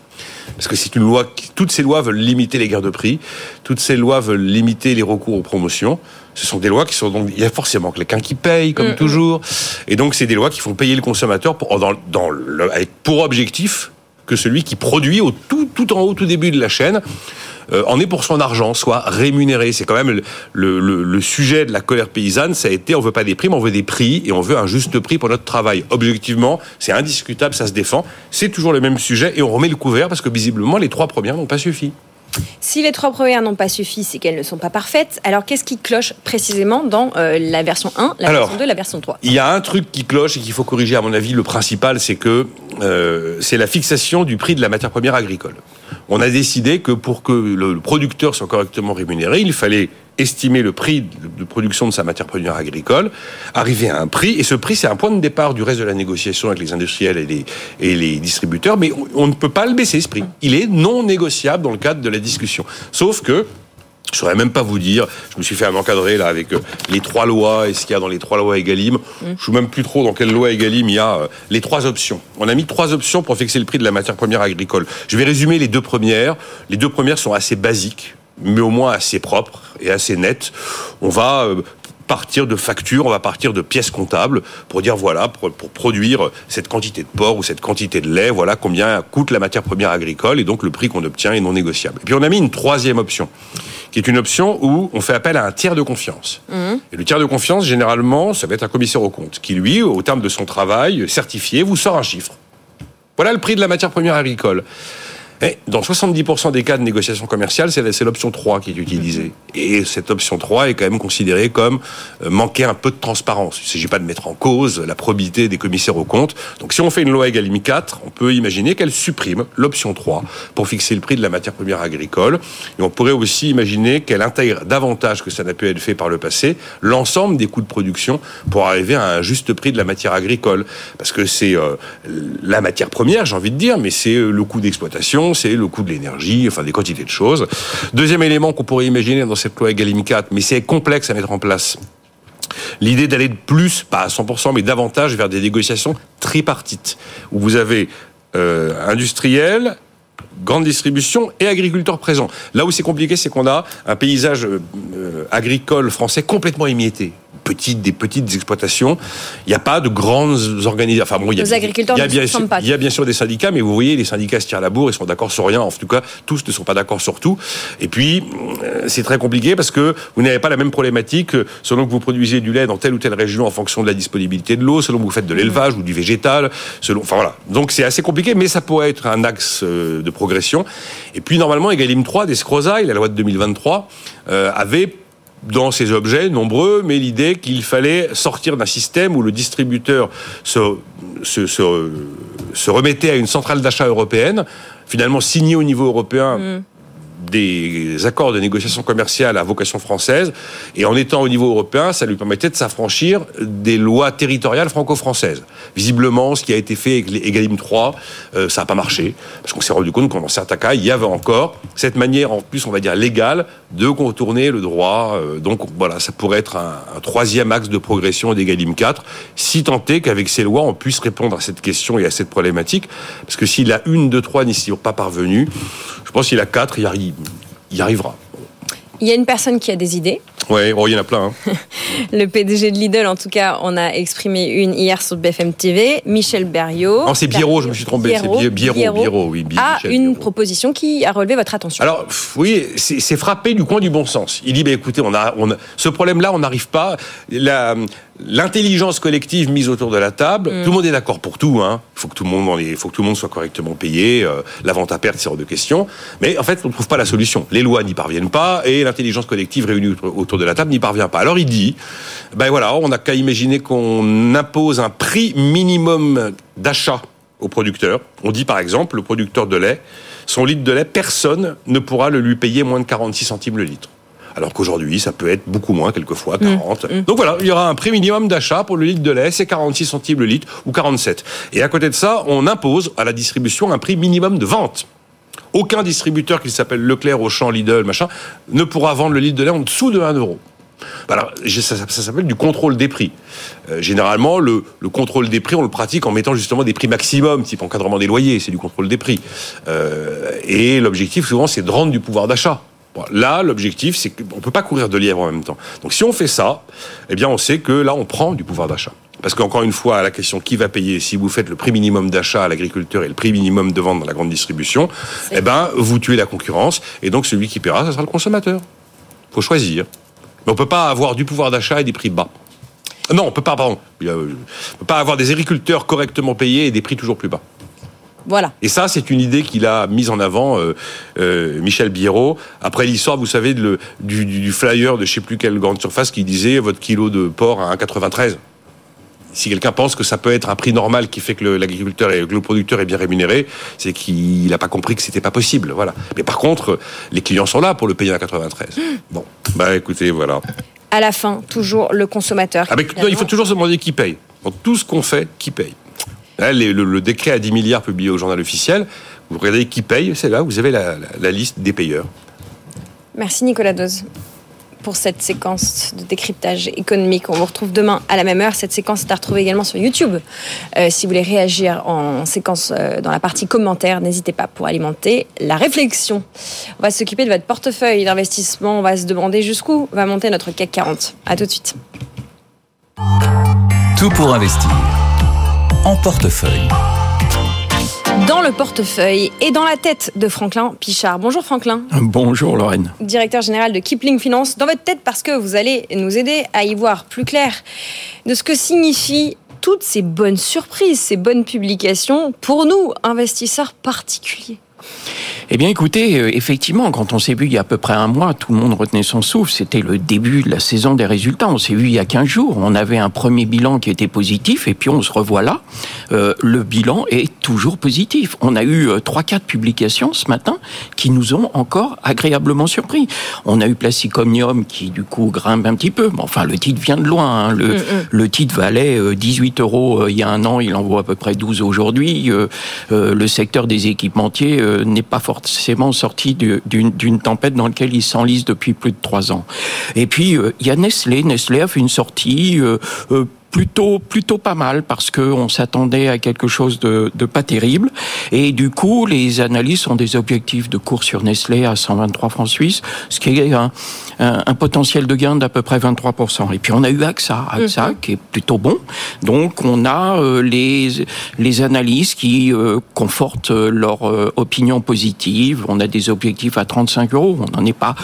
Parce que c'est une loi, qui- toutes ces lois veulent limiter les guerres de prix, toutes ces lois veulent limiter les recours aux promotions. Ce sont des lois qui sont donc, il y a forcément quelqu'un qui paye, comme toujours. Et donc, c'est des lois qui font payer le consommateur pour, dans, dans le, avec pour objectif que celui qui produit au tout, tout en haut, tout début de la chaîne, en est pour son argent, soit rémunéré. C'est quand même le, le- le- le sujet de la colère paysanne, ça a été on veut pas des primes, on veut des prix et on veut un juste prix pour notre travail. Objectivement, c'est indiscutable, ça se défend. C'est toujours le même sujet et on remet le couvert parce que visiblement les trois premières n'ont pas suffi. Si les trois premières n'ont pas suffi, c'est qu'elles ne sont pas parfaites. Alors qu'est-ce qui cloche précisément dans euh, la version 1, la Alors, version 2, la version 3 Il y a un truc qui cloche et qu'il faut corriger, à mon avis. Le principal, c'est que euh, c'est la fixation du prix de la matière première agricole. On a décidé que pour que le, producteur soit correctement rémunéré, il fallait estimer le prix de, production de sa matière première agricole, arriver à un prix, et ce prix, c'est un point de départ du reste de la négociation avec les industriels et les, et les distributeurs, mais on, on ne peut pas le baisser, ce prix. Il est non négociable dans le cadre de la discussion. Sauf que je saurais même pas vous dire. Je me suis fait un encadré là avec euh, les trois lois et ce qu'il y a dans les trois lois Egalim. Je sais même plus trop dans quelle loi Egalim il y a euh, les trois options. On a mis trois options pour fixer le prix de la matière première agricole. Je vais résumer les deux premières. Les deux premières sont assez basiques, mais au moins assez propres et assez nettes. On va euh, partir de factures, on va partir de pièces comptables pour dire voilà, pour, pour produire cette quantité de porc ou cette quantité de lait, voilà combien coûte la matière première agricole et donc le prix qu'on obtient est non négociable. Et puis on a mis une troisième option, qui est une option où on fait appel à un tiers de confiance. Et le tiers de confiance, généralement, ça va être un commissaire au compte, qui lui, au terme de son travail certifié, vous sort un chiffre. Voilà le prix de la matière première agricole. Et dans 70% des cas de négociation commerciale, c'est c'est l'option 3 qui est utilisée. Et cette option 3 est quand même considérée comme euh, manquer un peu de transparence. Il ne s'agit pas de mettre en cause la probité des commissaires aux comptes. Donc si on fait une loi Egalim 4, on peut imaginer qu'elle supprime l'option 3 pour fixer le prix de la matière première agricole. Et on pourrait aussi imaginer qu'elle intègre davantage que ça n'a pu être fait par le passé l'ensemble des coûts de production pour arriver à un juste prix de la matière agricole. Parce que c'est euh, la matière première, j'ai envie de dire, mais c'est euh, le coût d'exploitation, c'est le coût de l'énergie, enfin des quantités de choses. Deuxième élément qu'on pourrait imaginer dans cette loi Egalim 4, mais c'est complexe à mettre en place. L'idée d'aller de plus, pas à 100%, mais davantage vers des négociations tripartites, où vous avez euh, industriels, grande distribution et agriculteurs présents. Là où c'est compliqué, c'est qu'on a un paysage euh, euh, agricole français complètement émietté. Petites, des petites exploitations. Il n'y a pas de grandes organisations. Enfin bon, il y a, Les agriculteurs y a ne se sûr, pas. il y a bien sûr des syndicats, mais vous voyez, les syndicats se tirent la bourre, ils sont d'accord sur rien. En tout cas, tous ne sont pas d'accord sur tout. Et puis, euh, c'est très compliqué parce que vous n'avez pas la même problématique selon que vous produisez du lait dans telle ou telle région en fonction de la disponibilité de l'eau, selon que vous faites de l'élevage ou du végétal, selon. Enfin voilà. Donc c'est assez compliqué, mais ça pourrait être un axe euh, de progression. Et puis normalement, Egalim 3 d'Escrozaille, la loi de 2023, euh, avait dans ces objets nombreux, mais l'idée qu'il fallait sortir d'un système où le distributeur se, se, se, se remettait à une centrale d'achat européenne, finalement signé au niveau européen des accords de négociation commerciale à vocation française, et en étant au niveau européen, ça lui permettait de s'affranchir des lois territoriales franco-françaises. Visiblement, ce qui a été fait avec les Egalim 3, euh, ça n'a pas marché, parce qu'on s'est rendu compte qu'en certains cas, il y avait encore cette manière, en plus, on va dire légale, de contourner le droit. Euh, donc voilà, ça pourrait être un, troisième axe de progression d'Egalim 4, si tant est qu'avec ces lois, on puisse répondre à cette question et à cette problématique, parce que si la une, deux, trois n'y sont pas parvenus, je pense qu'il a quatre, il y il y arrivera. Il y a une personne qui a des idées. Ouais, oh, il y en a plein. hein. Le PDG de Lidl, en tout cas, on a exprimé une hier sur BFM TV. Michel Berriot. Non, c'est Biérot, je me suis trompé. C'est Biérot, oui. Bi- a Michel une proposition qui a relevé votre attention. Alors, oui, c'est c'est frappé du coin du bon sens. Il dit, bah, écoutez, on a, on a- ce problème-là, on n'arrive pas. La, l'intelligence collective mise autour de la table, tout le monde est d'accord pour tout. Hein. Il faut que tout le monde, il faut que tout le monde soit correctement payé. euh, la vente à perte, c'est hors de question. Mais en fait, on ne trouve pas la solution. Les lois n'y parviennent pas et l'intelligence collective réunie autour- de la table n'y parvient pas. Alors il dit, ben voilà, on n'a qu'à imaginer qu'on impose un prix minimum d'achat au producteur. On dit par exemple, le producteur de lait, son litre de lait, personne ne pourra le lui payer moins de 46 centimes le litre. Alors qu'aujourd'hui, ça peut être beaucoup moins, quelquefois 40. Donc voilà, il y aura un prix minimum d'achat pour le litre de lait, c'est 46 centimes le litre ou 47. Et à côté de ça, on impose à la distribution un prix minimum de vente. Aucun distributeur, qu'il s'appelle Leclerc, Auchan, Lidl, machin, ne pourra vendre le litre de lait en dessous de 1 euro. Alors, ça, ça s'appelle du contrôle des prix. Euh, généralement, le, le contrôle des prix, on le pratique en mettant justement des prix maximum, type encadrement des loyers, c'est du contrôle des prix. Euh, et l'objectif, souvent, c'est de rendre du pouvoir d'achat. Bon, Là, l'objectif, c'est qu'on ne peut pas courir de lièvre en même temps. Donc, si on fait ça, eh bien, on sait que là, on prend du pouvoir d'achat. Parce qu'encore une fois, à la question qui va payer, si vous faites le prix minimum d'achat à l'agriculteur et le prix minimum de vente dans la grande distribution, eh ben, vous tuez la concurrence, et donc celui qui paiera, ça sera le consommateur. Faut choisir. Mais on peut pas avoir du pouvoir d'achat et des prix bas. Non, on peut pas, pardon. Il On peut pas avoir des agriculteurs correctement payés et des prix toujours plus bas. Voilà. Et ça, c'est une idée qu'il a mise en avant, euh, euh, Michel Biérot, après l'histoire, vous savez, de le- du, flyer de je sais plus quelle grande surface qui disait votre kilo de porc à 1,93. Si quelqu'un pense que ça peut être un prix normal qui fait que l'agriculteur et que le producteur est bien rémunéré, c'est qu'il n'a pas compris que c'était pas possible. Voilà. Mais par contre, les clients sont là pour le payer à 93. Bon, bah écoutez, voilà. À la fin, toujours le consommateur. Ah, non, il faut toujours se demander qui paye. Dans tout ce qu'on fait, qui paye Là, les- le, le décret à 10 milliards publié au journal officiel, vous regardez qui paye, c'est là, vous avez la, la- la liste des payeurs. Merci Nicolas Dose pour cette séquence de décryptage économique. On vous retrouve demain à la même heure. Cette séquence est à retrouver également sur YouTube. Euh, si vous voulez réagir en séquence euh, dans la partie commentaires, n'hésitez pas pour alimenter la réflexion. On va s'occuper de votre portefeuille d'investissement. On va se demander jusqu'où va monter notre CAC 40. À tout de suite. Tout pour investir. En portefeuille. Dans le portefeuille et dans la tête de Franklin Pichard. Bonjour Franklin. Bonjour Lorraine. directeur général de Kipling Finance, dans votre tête parce que vous allez nous aider à y voir plus clair de ce que signifient toutes ces bonnes surprises, ces bonnes publications pour nous, investisseurs particuliers. Eh bien écoutez, euh, effectivement, quand on s'est vu il y a à peu près un mois, tout le monde retenait son souffle. C'était le début de la saison des résultats. On s'est vu il y a 15 jours. On avait un premier bilan qui était positif et puis on se revoit là. Euh, le bilan est toujours positif. On a eu euh, trois, quatre publications ce matin qui nous ont encore agréablement surpris. On a eu Plasticomnium qui du coup grimpe un petit peu. Mais enfin, le titre vient de loin. hein. Le, le titre valait euh, 18 euros euh, il y a un an, il en vaut à peu près 12 aujourd'hui. Euh, euh, le secteur des équipementiers euh, n'est pas forcément sorti du- d'une tempête dans laquelle il s'enlise depuis plus de trois ans. Et puis, euh, il y a Nestlé. Nestlé a fait une sortie euh, plutôt plutôt pas mal parce que on s'attendait à quelque chose de, de pas terrible. Et du coup les analystes ont des objectifs de cours sur Nestlé à 123 francs suisses ce qui est un, un, un potentiel de gain d'à peu près 23 et puis on a eu AXA. AXA qui est plutôt bon. Donc on a euh, les les analystes qui euh, confortent euh, leur euh, opinion positive. On a des objectifs à 35 euros. On n'en est pas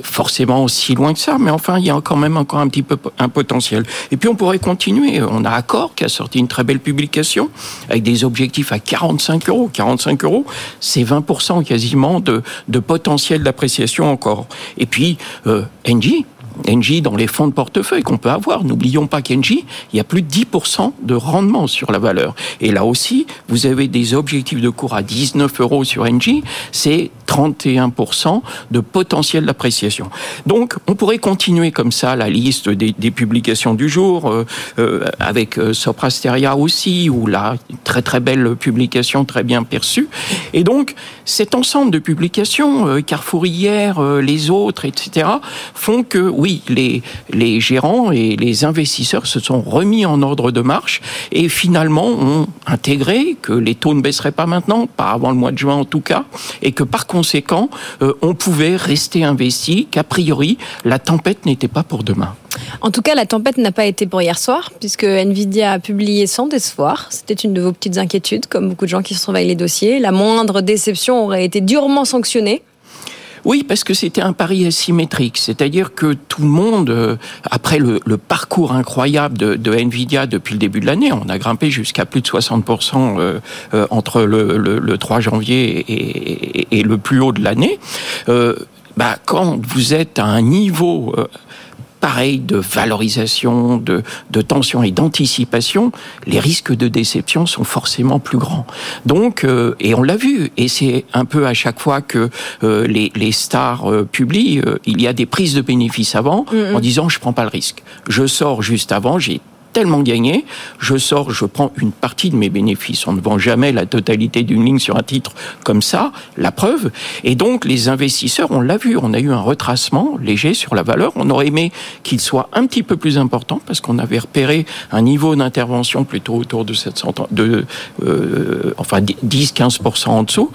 forcément aussi loin que ça mais enfin il y a quand même encore un petit peu un potentiel. Et puis on pourrait continuer on a Accor qui a sorti une très belle publication avec des objectifs à 45 euros 45 euros c'est 20% quasiment de, de potentiel d'appréciation encore et puis euh, Engie Engie dans les fonds de portefeuille qu'on peut avoir. N'oublions pas qu'Engie, il y a plus de 10% de rendement sur la valeur. Et là aussi, vous avez des objectifs de cours à 19 euros sur Engie, c'est 31% de potentiel d'appréciation. Donc, on pourrait continuer comme ça la liste des, publications du jour, euh, euh, avec euh, Soprasteria aussi, là, une très très belle publication, très bien perçue. Et donc, cet ensemble de publications, euh, Carrefour hier, euh, les autres, etc., font que, oui, les, les gérants et les investisseurs se sont remis en ordre de marche et finalement ont intégré que les taux ne baisseraient pas maintenant, pas avant le mois de juin en tout cas, et que par conséquent, euh, on pouvait rester investi, qu'a priori, la tempête n'était pas pour demain. En tout cas, la tempête n'a pas été pour hier soir, puisque Nvidia a publié sans décevoir. C'était une de vos petites inquiétudes, comme beaucoup de gens qui surveillent les dossiers. La moindre déception aurait été durement sanctionnée. Oui, parce que c'était un pari asymétrique, c'est-à-dire que tout le monde, euh, après le, le parcours incroyable de, de, Nvidia depuis le début de l'année, on a grimpé jusqu'à plus de 60% euh, euh, entre le, le, le, 3 janvier et, et, le plus haut de l'année. Euh, bah, quand vous êtes à un niveau pareil de valorisation, de, de tension et d'anticipation, les risques de déception sont forcément plus grands. Donc, euh, et on l'a vu, et c'est un peu à chaque fois que euh, les, les, stars euh, publient, il y a des prises de bénéfices avant, mm -hmm. en disant je prends pas le risque. Je sors juste avant, j'ai tellement gagné, je sors, je prends une partie de mes bénéfices. On ne vend jamais la totalité d'une ligne sur un titre comme ça, la preuve. Et donc, les investisseurs, on l'a vu, on a eu un retracement léger sur la valeur. On aurait aimé qu'il soit un petit peu plus important parce qu'on avait repéré un niveau d'intervention plutôt autour de 700, de, euh, enfin 10-15% en dessous.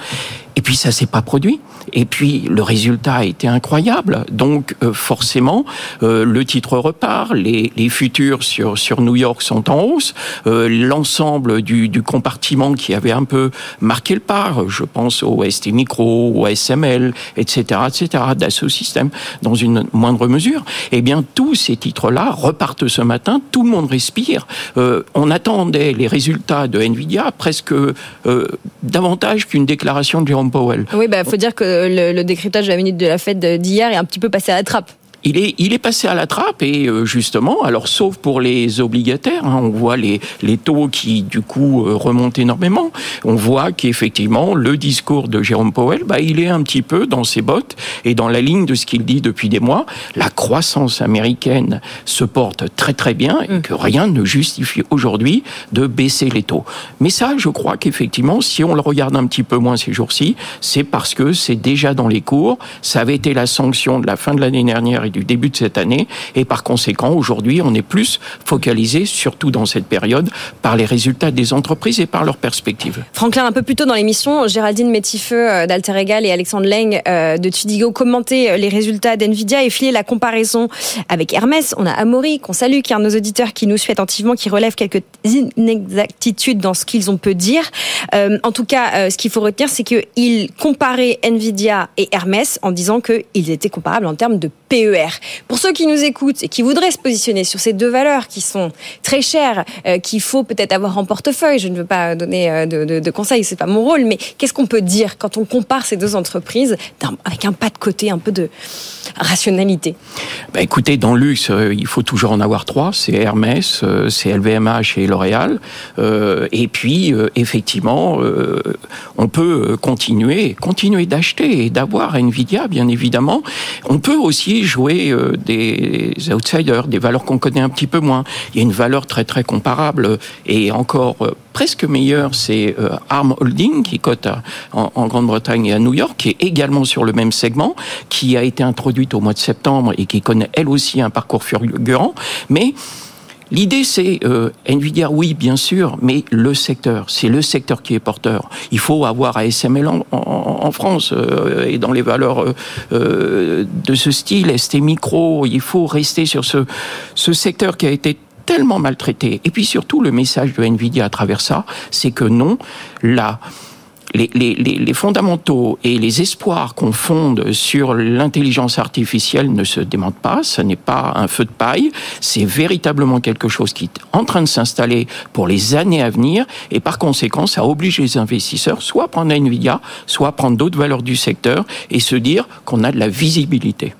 Et puis ça s'est pas produit. Et puis le résultat a été incroyable. Donc euh, forcément, euh, le titre repart, les, futurs sur sur New York sont en hausse. Euh, L'ensemble du, compartiment qui avait un peu marqué le pas, je pense au ST Micro, au SML, etc., etc., Dassault Systèmes, dans une moindre mesure. Eh bien, tous ces titres-là repartent ce matin. Tout le monde respire. On attendait les résultats de Nvidia presque davantage qu'une déclaration de Oui, il bah, faut dire que le, décryptage de la minute de la fête d'hier est un petit peu passé à la trappe. Il est, il est passé à la trappe et euh, justement, alors sauf pour les obligataires, hein, on voit les, les taux qui du coup euh, remontent énormément. On voit qu'effectivement le discours de Jérôme Powell, bah, il est un petit peu dans ses bottes et dans la ligne de ce qu'il dit depuis des mois. La croissance américaine se porte très très bien et que rien ne justifie aujourd'hui de baisser les taux. Mais ça, je crois qu'effectivement, si on le regarde un petit peu moins ces jours-ci, c'est parce que c'est déjà dans les cours. Ça avait été la sanction de la fin de l'année dernière du début de cette année. Et par conséquent, aujourd'hui, on est plus focalisé, surtout dans cette période, par les résultats des entreprises et par leurs perspectives. Franklin, un peu plus tôt dans l'émission, Géraldine Métifeux d'Alter Egal et Alexandre Leng de Tudigo commentaient les résultats d'NVIDIA et filaient la comparaison avec Hermès. On a Amaury, qu'on salue, qui est un de nos auditeurs qui nous suit attentivement, qui relève quelques inexactitudes dans ce qu'ils ont peut dire. Euh, en tout cas, euh, ce qu'il faut retenir, c'est qu'ils comparaient NVIDIA et Hermès en disant qu'ils étaient comparables en termes de PER. Pour ceux qui nous écoutent et qui voudraient se positionner sur ces deux valeurs qui sont très chères, euh, qu'il faut peut-être avoir en portefeuille, je ne veux pas donner euh, de, de, de conseils, c'est pas mon rôle, mais qu'est-ce qu'on peut dire quand on compare ces deux entreprises avec un pas de côté, un peu de rationalité? Bah Écoutez, dans le luxe, euh, il faut toujours en avoir trois. C'est Hermès, euh, c'est LVMH et L'Oréal. Euh, et puis, euh, effectivement, on peut continuer, continuer d'acheter et d'avoir Nvidia, bien évidemment. On peut aussi jouer des outsiders, des valeurs qu'on connaît un petit peu moins. Il y a une valeur très très comparable et encore presque meilleure, c'est Arm Holding qui cote en, en Grande-Bretagne et à New York, qui est également sur le même segment, qui a été introduite au mois de septembre et qui connaît elle aussi un parcours fulgurant, mais L'idée, c'est euh, Nvidia, oui, bien sûr, mais le secteur, c'est le secteur qui est porteur. Il faut avoir ASML en, en, en France euh, et dans les valeurs euh, de ce style, ST Micro, il faut rester sur ce, ce secteur qui a été tellement maltraité. Et puis surtout, le message de Nvidia à travers ça, c'est que non, là, les, fondamentaux et les espoirs qu'on fonde sur l'intelligence artificielle ne se démentent pas. Ce n'est pas un feu de paille. C'est véritablement quelque chose qui est en train de s'installer pour les années à venir. Et par conséquent, ça oblige les investisseurs soit à prendre Nvidia, soit à prendre d'autres valeurs du secteur et se dire qu'on a de la visibilité.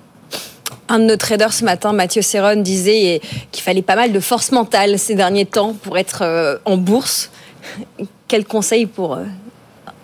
Un de nos traders ce matin, Mathieu Serron, disait qu'il fallait pas mal de force mentale ces derniers temps pour être euh, en bourse. Quel conseil pour euh,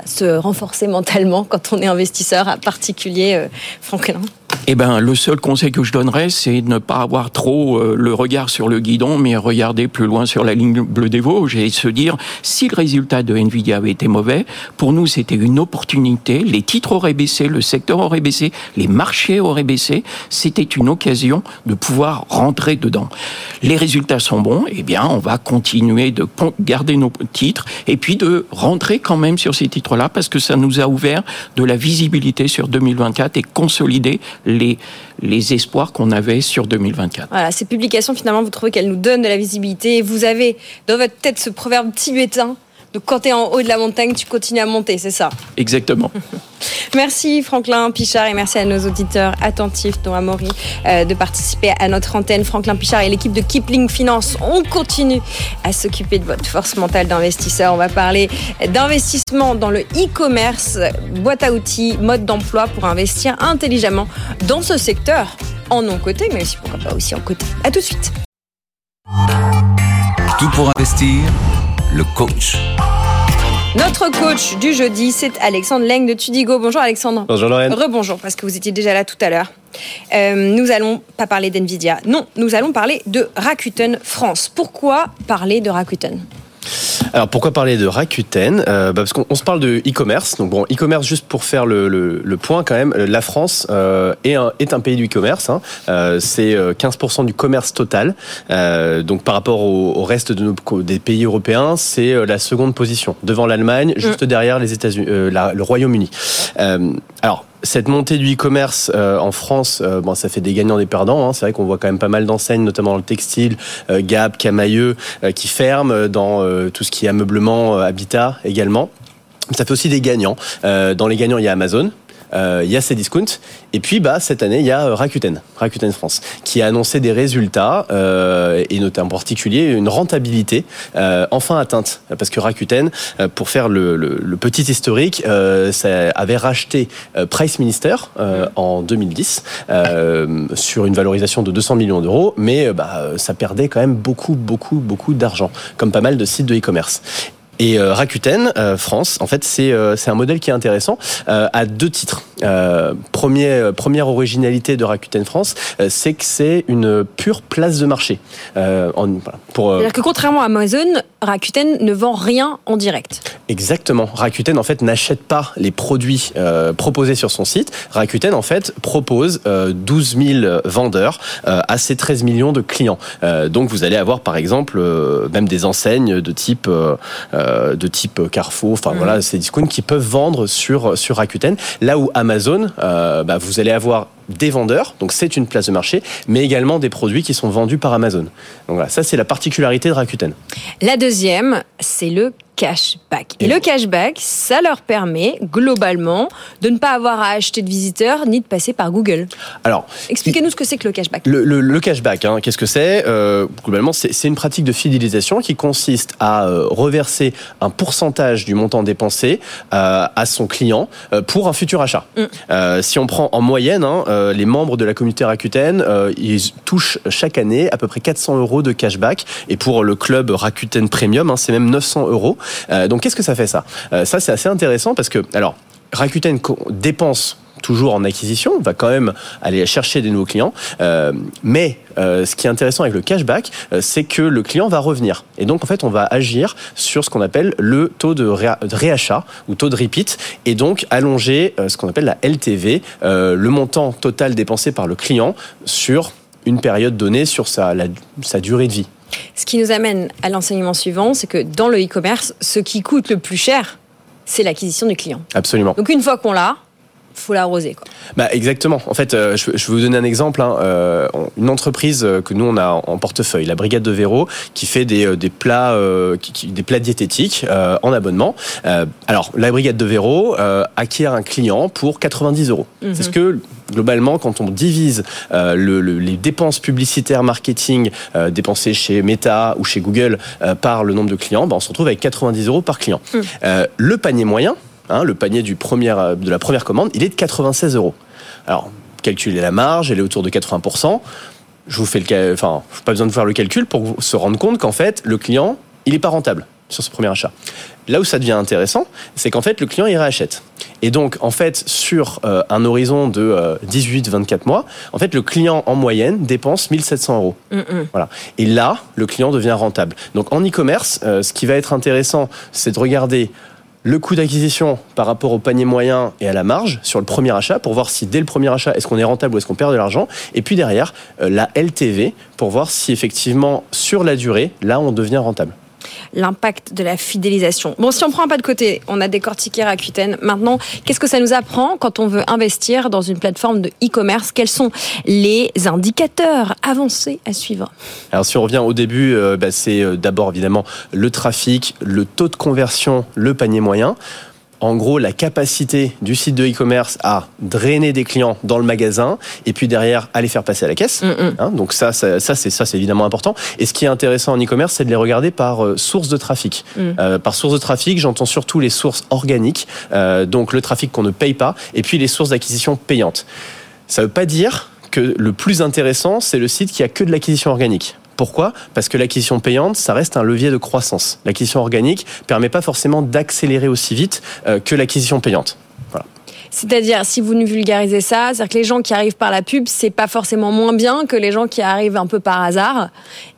se renforcer mentalement quand on est investisseur, à particulier euh, Franklin eh ben, le seul conseil que je donnerais, c'est de ne pas avoir trop euh, le regard sur le guidon, mais regarder plus loin sur la ligne bleue des Vosges et se dire si le résultat de Nvidia avait été mauvais, pour nous c'était une opportunité. Les titres auraient baissé, le secteur aurait baissé, les marchés auraient baissé. C'était une occasion de pouvoir rentrer dedans. Les résultats sont bons, eh bien, on va continuer de garder nos titres et puis de rentrer quand même sur ces titres-là parce que ça nous a ouvert de la visibilité sur 2024 et consolider les, espoirs qu'on avait sur 2024. Voilà, ces publications, finalement, vous trouvez qu'elles nous donnent de la visibilité. Vous avez dans votre tête ce proverbe tibétain Donc quand tu es en haut de la montagne, tu continues à monter, c'est ça Exactement. Merci Franklin Pichard et merci à nos auditeurs attentifs, dont Amaury, euh, de participer à notre antenne. Franklin Pichard et l'équipe de Kipling Finance, on continue à s'occuper de votre force mentale d'investisseur. On va parler d'investissement dans le e-commerce, boîte à outils, mode d'emploi pour investir intelligemment dans ce secteur en non-côté, mais aussi pourquoi pas aussi en côté. À tout de suite. Tout pour investir, le coach. Notre coach du jeudi, c'est Alexandre Leng de Tudigo. Bonjour Alexandre. Bonjour Lorraine. Rebonjour, parce que vous étiez déjà là tout à l'heure. Euh, nous allons pas parler d'NVIDIA. Non, nous allons parler de Rakuten France. Pourquoi parler de Rakuten? Alors pourquoi parler de Rakuten Euh, bah, Parce qu'on on se parle de e-commerce. Donc bon, e-commerce juste pour faire le, le- le point quand même. La France euh, est, un, est un pays du e-commerce. hein. Euh, C'est euh, 15% du commerce total. Euh, donc par rapport au, au reste de nos, des pays européens, c'est euh, la seconde position devant l'Allemagne, juste derrière les États-Unis, euh, le Royaume-Uni. Euh, alors cette montée du e-commerce euh, en France, euh, bon, ça fait des gagnants, des perdants. hein. C'est vrai qu'on voit quand même pas mal d'enseignes, notamment dans le textile, euh, Gap, Camailleux, euh, qui ferment dans tout ce qui est ameublement, habitat également. Ça fait aussi des gagnants. Dans les gagnants, il y a Amazon. Euh, Il y a Cdiscount. Et puis bah cette année il y a euh, Rakuten, Rakuten France, qui a annoncé des résultats euh, et notamment en particulier une rentabilité enfin atteinte. Parce que Rakuten, pour faire le, le- le petit historique, ça avait racheté Price Minister en 2010 euh, sur une valorisation de 200 millions d'euros, mais bah, ça perdait quand même beaucoup beaucoup beaucoup d'argent, comme pas mal de sites de e-commerce. Et euh, Rakuten euh, France, en fait, c'est euh, c'est un modèle qui est intéressant à deux titres. Premier, première originalité de Rakuten France, c'est que c'est une pure place de marché. En, voilà, pour que contrairement à Amazon, Rakuten ne vend rien en direct. Exactement. Rakuten en fait n'achète pas les produits euh, proposés sur son site. Rakuten en fait propose euh, 12 000 vendeurs euh, à ses 13 millions de clients. Euh, donc vous allez avoir par exemple euh, même des enseignes de type euh, euh, de type Carrefour, enfin voilà, ces discounts qui peuvent vendre sur sur Rakuten. Là où Amazon, euh, bah, vous allez avoir des vendeurs, donc c'est une place de marché, mais également des produits qui sont vendus par Amazon. Donc voilà, ça c'est la particularité de Rakuten. La deuxième, c'est le cashback. Et le cashback, ça leur permet globalement de ne pas avoir à acheter de visiteurs ni de passer par Google. Alors, Expliquez-nous ce que c'est que le cashback. Le, le- le cashback, hein, qu'est-ce que c'est? Euh, Globalement, c'est une pratique de fidélisation qui consiste à euh, reverser un pourcentage du montant dépensé euh, à son client pour un futur achat. Euh, si on prend en moyenne, hein, les membres de la communauté Rakuten, ils touchent chaque année à peu près 400 euros de cashback. Et pour le club Rakuten Premium, hein, c'est même 900 euros. Euh, donc, qu'est-ce que ça fait ça? Euh, Ça, c'est assez intéressant parce que, alors, Rakuten dépense toujours en acquisition, va quand même aller chercher des nouveaux clients. Euh, mais ce qui est intéressant avec le cashback, c'est que le client va revenir. Et donc, en fait, on va agir sur ce qu'on appelle le taux de, réa- de réachat ou taux de repeat, et donc allonger ce qu'on appelle la LTV, le montant total dépensé par le client sur une période donnée, sur sa durée de vie. Ce qui nous amène à l'enseignement suivant, c'est que dans le e-commerce, ce qui coûte le plus cher, c'est l'acquisition du client. Absolument. Donc une fois qu'on l'a, faut l'arroser. quoi. Bah exactement. En fait, euh, je, je vais vous donner un exemple. hein. Euh, une entreprise euh, que nous on a en, portefeuille, la Brigade de Véro, qui fait des, des plats, euh, qui- qui- des plats diététiques en abonnement. Alors, la Brigade de Véro acquiert un client pour 90 euros. Mhm. C'est ce que globalement, quand on divise euh, le- le- les dépenses publicitaires marketing euh, dépensées chez Meta ou chez Google euh, par le nombre de clients, bah, on se retrouve avec 90 euros par client. Euh, le panier moyen, hein, le panier du premier, euh, de la première commande, il est de 96 euros. Alors, calculez la marge, elle est autour de 80%. Je vous fais le, enfin, pas besoin de faire le calcul pour vous- se rendre compte qu'en fait, le client, il n'est pas rentable sur ce premier achat. Là où ça devient intéressant, c'est qu'en fait, le client, il réachète. Et donc, en fait, sur euh, un horizon de euh, 18-24 mois, en fait, le client, en moyenne, dépense 1700 euros. Voilà. Et là, le client devient rentable. Donc en e-commerce, euh, ce qui va être intéressant, c'est de regarder le coût d'acquisition par rapport au panier moyen et à la marge sur le premier achat pour voir si dès le premier achat, est-ce qu'on est rentable ou est-ce qu'on perd de l'argent. Et puis derrière, euh, la LTV pour voir si effectivement sur la durée, là, on devient rentable. L'impact de la fidélisation. Bon, si on prend un pas de côté, on a décortiqué Rakuten. Maintenant, qu'est-ce que ça nous apprend quand on veut investir dans une plateforme de e-commerce? Quels sont les indicateurs avancés à suivre? Alors si on revient au début, euh, bah, c'est euh, d'abord évidemment le trafic, le taux de conversion, le panier moyen en gros la capacité du site de e-commerce à drainer des clients dans le magasin et puis derrière à les faire passer à la caisse. Hein, donc ça, ça, ça c'est ça c'est évidemment important. Et ce qui est intéressant en e-commerce, c'est de les regarder par euh, source de trafic. Mm. Euh, par source de trafic, j'entends surtout les sources organiques, euh, donc le trafic qu'on ne paye pas, et puis les sources d'acquisition payantes. Ça veut pas dire que le plus intéressant, c'est le site qui a que de l'acquisition organique. Pourquoi? Parce que l'acquisition payante, ça reste un levier de croissance. L'acquisition organique permet pas forcément d'accélérer aussi vite euh, que l'acquisition payante. C'est-à-dire, si vous nous vulgarisez ça, c'est-à-dire que les gens qui arrivent par la pub, c'est pas forcément moins bien que les gens qui arrivent un peu par hasard,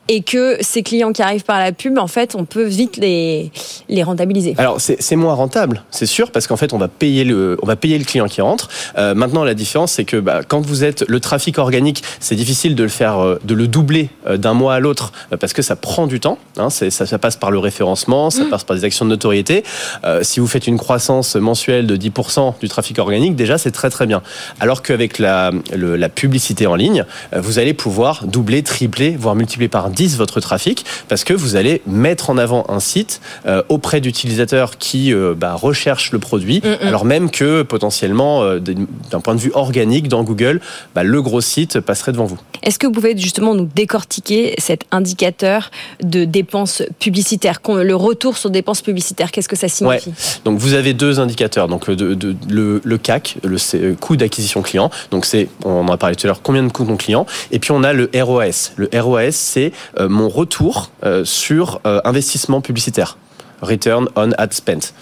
et que ces clients qui arrivent par la pub, en fait, on peut vite les, les rentabiliser. Alors c'est moins rentable, c'est sûr, parce qu'en fait on va payer le, on va payer le client qui rentre. Euh, maintenant la différence c'est que bah, quand vous êtes le trafic organique, c'est difficile de le faire, euh, de le doubler euh, d'un mois à l'autre parce que ça prend du temps. Hein, ça, ça passe par le référencement, ça passe par des actions de notoriété. Euh, si vous faites une croissance mensuelle de 10% du trafic organique, déjà c'est très très bien. Alors qu'avec la, le- la publicité en ligne, vous allez pouvoir doubler, tripler, voire multiplier par 10 votre trafic parce que vous allez mettre en avant un site euh, auprès d'utilisateurs qui euh, bah, recherchent le produit, Mm, mm. alors même que potentiellement, euh, d'un point de vue organique dans Google, bah, le gros site passerait devant vous. Est-ce que vous pouvez justement nous décortiquer cet indicateur de dépenses publicitaires, le retour sur dépenses publicitaires Qu'est-ce que ça signifie? Donc vous avez deux indicateurs. Donc de- de- le, le CAC, le euh, coût d'acquisition client. Donc c'est, on en a parlé tout à l'heure, combien de coûts mon client? Et puis on a le ROAS. Le ROAS, c'est mon retour euh, sur euh, investissement publicitaire. Return on ad spent.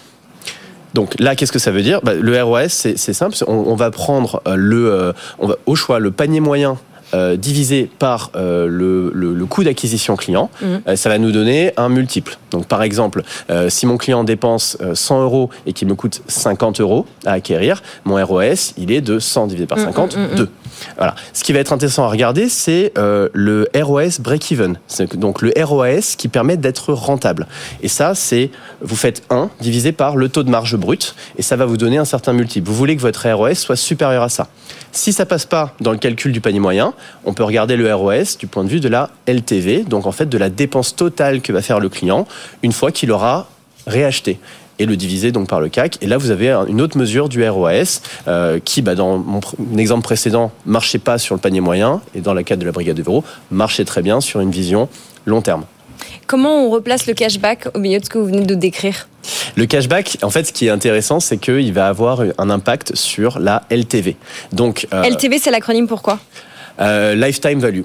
Donc là, qu'est-ce que ça veut dire? Bah, Le ROAS, c'est simple. On, on va prendre euh, le, euh, on va, au choix le panier moyen euh, divisé par euh, le, le- le coût d'acquisition client. Mhm. Euh, ça va nous donner un multiple. Donc par exemple, euh, si mon client dépense euh, 100 euros et qu'il me coûte 50 euros à acquérir, mon ROAS, il est de 100 divisé par Mhm, 50, mhm, mhm. 2. Voilà. Ce qui va être intéressant à regarder, c'est euh, le ROAS break-even. Donc le ROAS qui permet d'être rentable. Et ça, c'est vous faites 1 divisé par le taux de marge brut et ça va vous donner un certain multiple. Vous voulez que votre ROAS soit supérieur à ça. Si ça passe pas dans le calcul du panier moyen, on peut regarder le ROAS du point de vue de la LTV, donc en fait de la dépense totale que va faire le client une fois qu'il aura réacheté et le diviser donc par le CAC. Et là, vous avez un- une autre mesure du ROAS euh, qui, bah, dans mon exemple précédent, marchait pas sur le panier moyen et dans la cadre de la brigade de Véro, marchait très bien sur une vision long terme. Comment on replace le cashback au milieu de ce que vous venez de décrire? Le cashback, en fait, ce qui est intéressant, c'est qu'il va avoir un impact sur la LTV. Donc, euh, LTV, c'est l'acronyme pourquoi euh, lifetime value.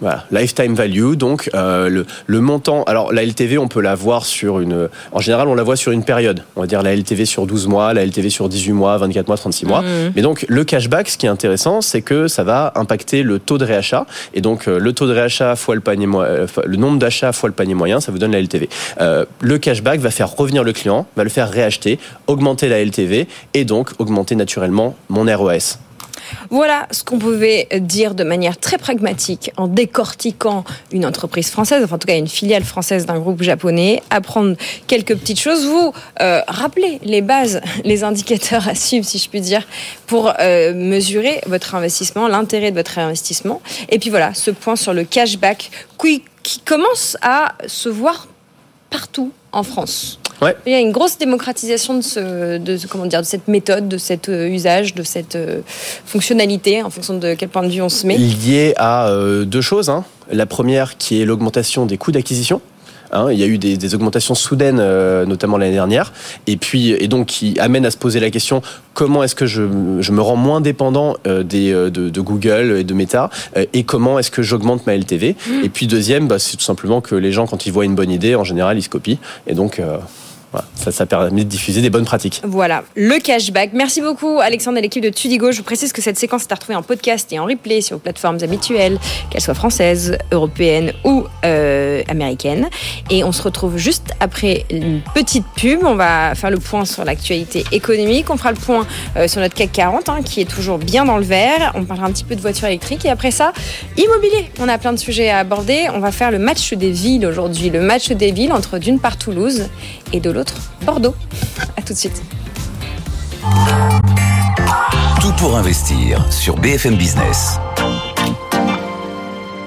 Voilà, lifetime value, donc euh, le, le montant. Alors la LTV, on peut la voir sur une. En général, on la voit sur une période. On va dire la LTV sur 12 mois, la LTV sur 18 mois, 24 mois, 36 mois. Mhm. Mais donc le cashback, ce qui est intéressant, c'est que ça va impacter le taux de réachat. Et donc euh, le taux de réachat fois le panier mo- euh, fois- le nombre d'achats fois le panier moyen, ça vous donne la LTV. Euh, le cashback va faire revenir le client, va le faire réacheter, augmenter la LTV et donc augmenter naturellement mon ROS. Voilà ce qu'on pouvait dire de manière très pragmatique en décortiquant une entreprise française, enfin en tout cas une filiale française d'un groupe japonais, apprendre quelques petites choses, vous euh, rappeler les bases, les indicateurs à suivre si je puis dire, pour euh, mesurer votre investissement, l'intérêt de votre investissement. Et puis voilà, ce point sur le cashback qui commence à se voir partout en France. Ouais. Il y a une grosse démocratisation de, ce, de, comment dire, de cette méthode, de cet euh, usage, de cette euh, fonctionnalité, en fonction de quel point de vue on se met. lié à euh, deux choses. hein. La première qui est l'augmentation des coûts d'acquisition. Hein, il y a eu des, des augmentations soudaines, euh, notamment l'année dernière, et puis et donc qui amène à se poser la question comment est-ce que je, je me rends moins dépendant euh, des, de, de Google et de Meta, euh, et comment est-ce que j'augmente ma LTV. Et puis deuxième, bah, c'est tout simplement que les gens quand ils voient une bonne idée, en général, ils se copient, et donc Ça, ça permet de diffuser des bonnes pratiques. Voilà, le cashback. Merci beaucoup Alexandre et l'équipe de Tudigo. Je précise que cette séquence est à retrouver en podcast et en replay sur vos plateformes habituelles, qu'elles soient françaises, européennes ou euh, américaines. Et on se retrouve juste après une petite pub. On va faire le point sur l'actualité économique. On fera le point euh, sur notre CAC 40 hein, qui est toujours bien dans le vert. On parlera un petit peu de voitures électriques. Et après ça, immobilier. On a plein de sujets à aborder. On va faire le match des villes aujourd'hui. Le match des villes entre d'une part Toulouse et de l'autre Bordeaux. À tout de suite. Tout pour investir sur BFM Business.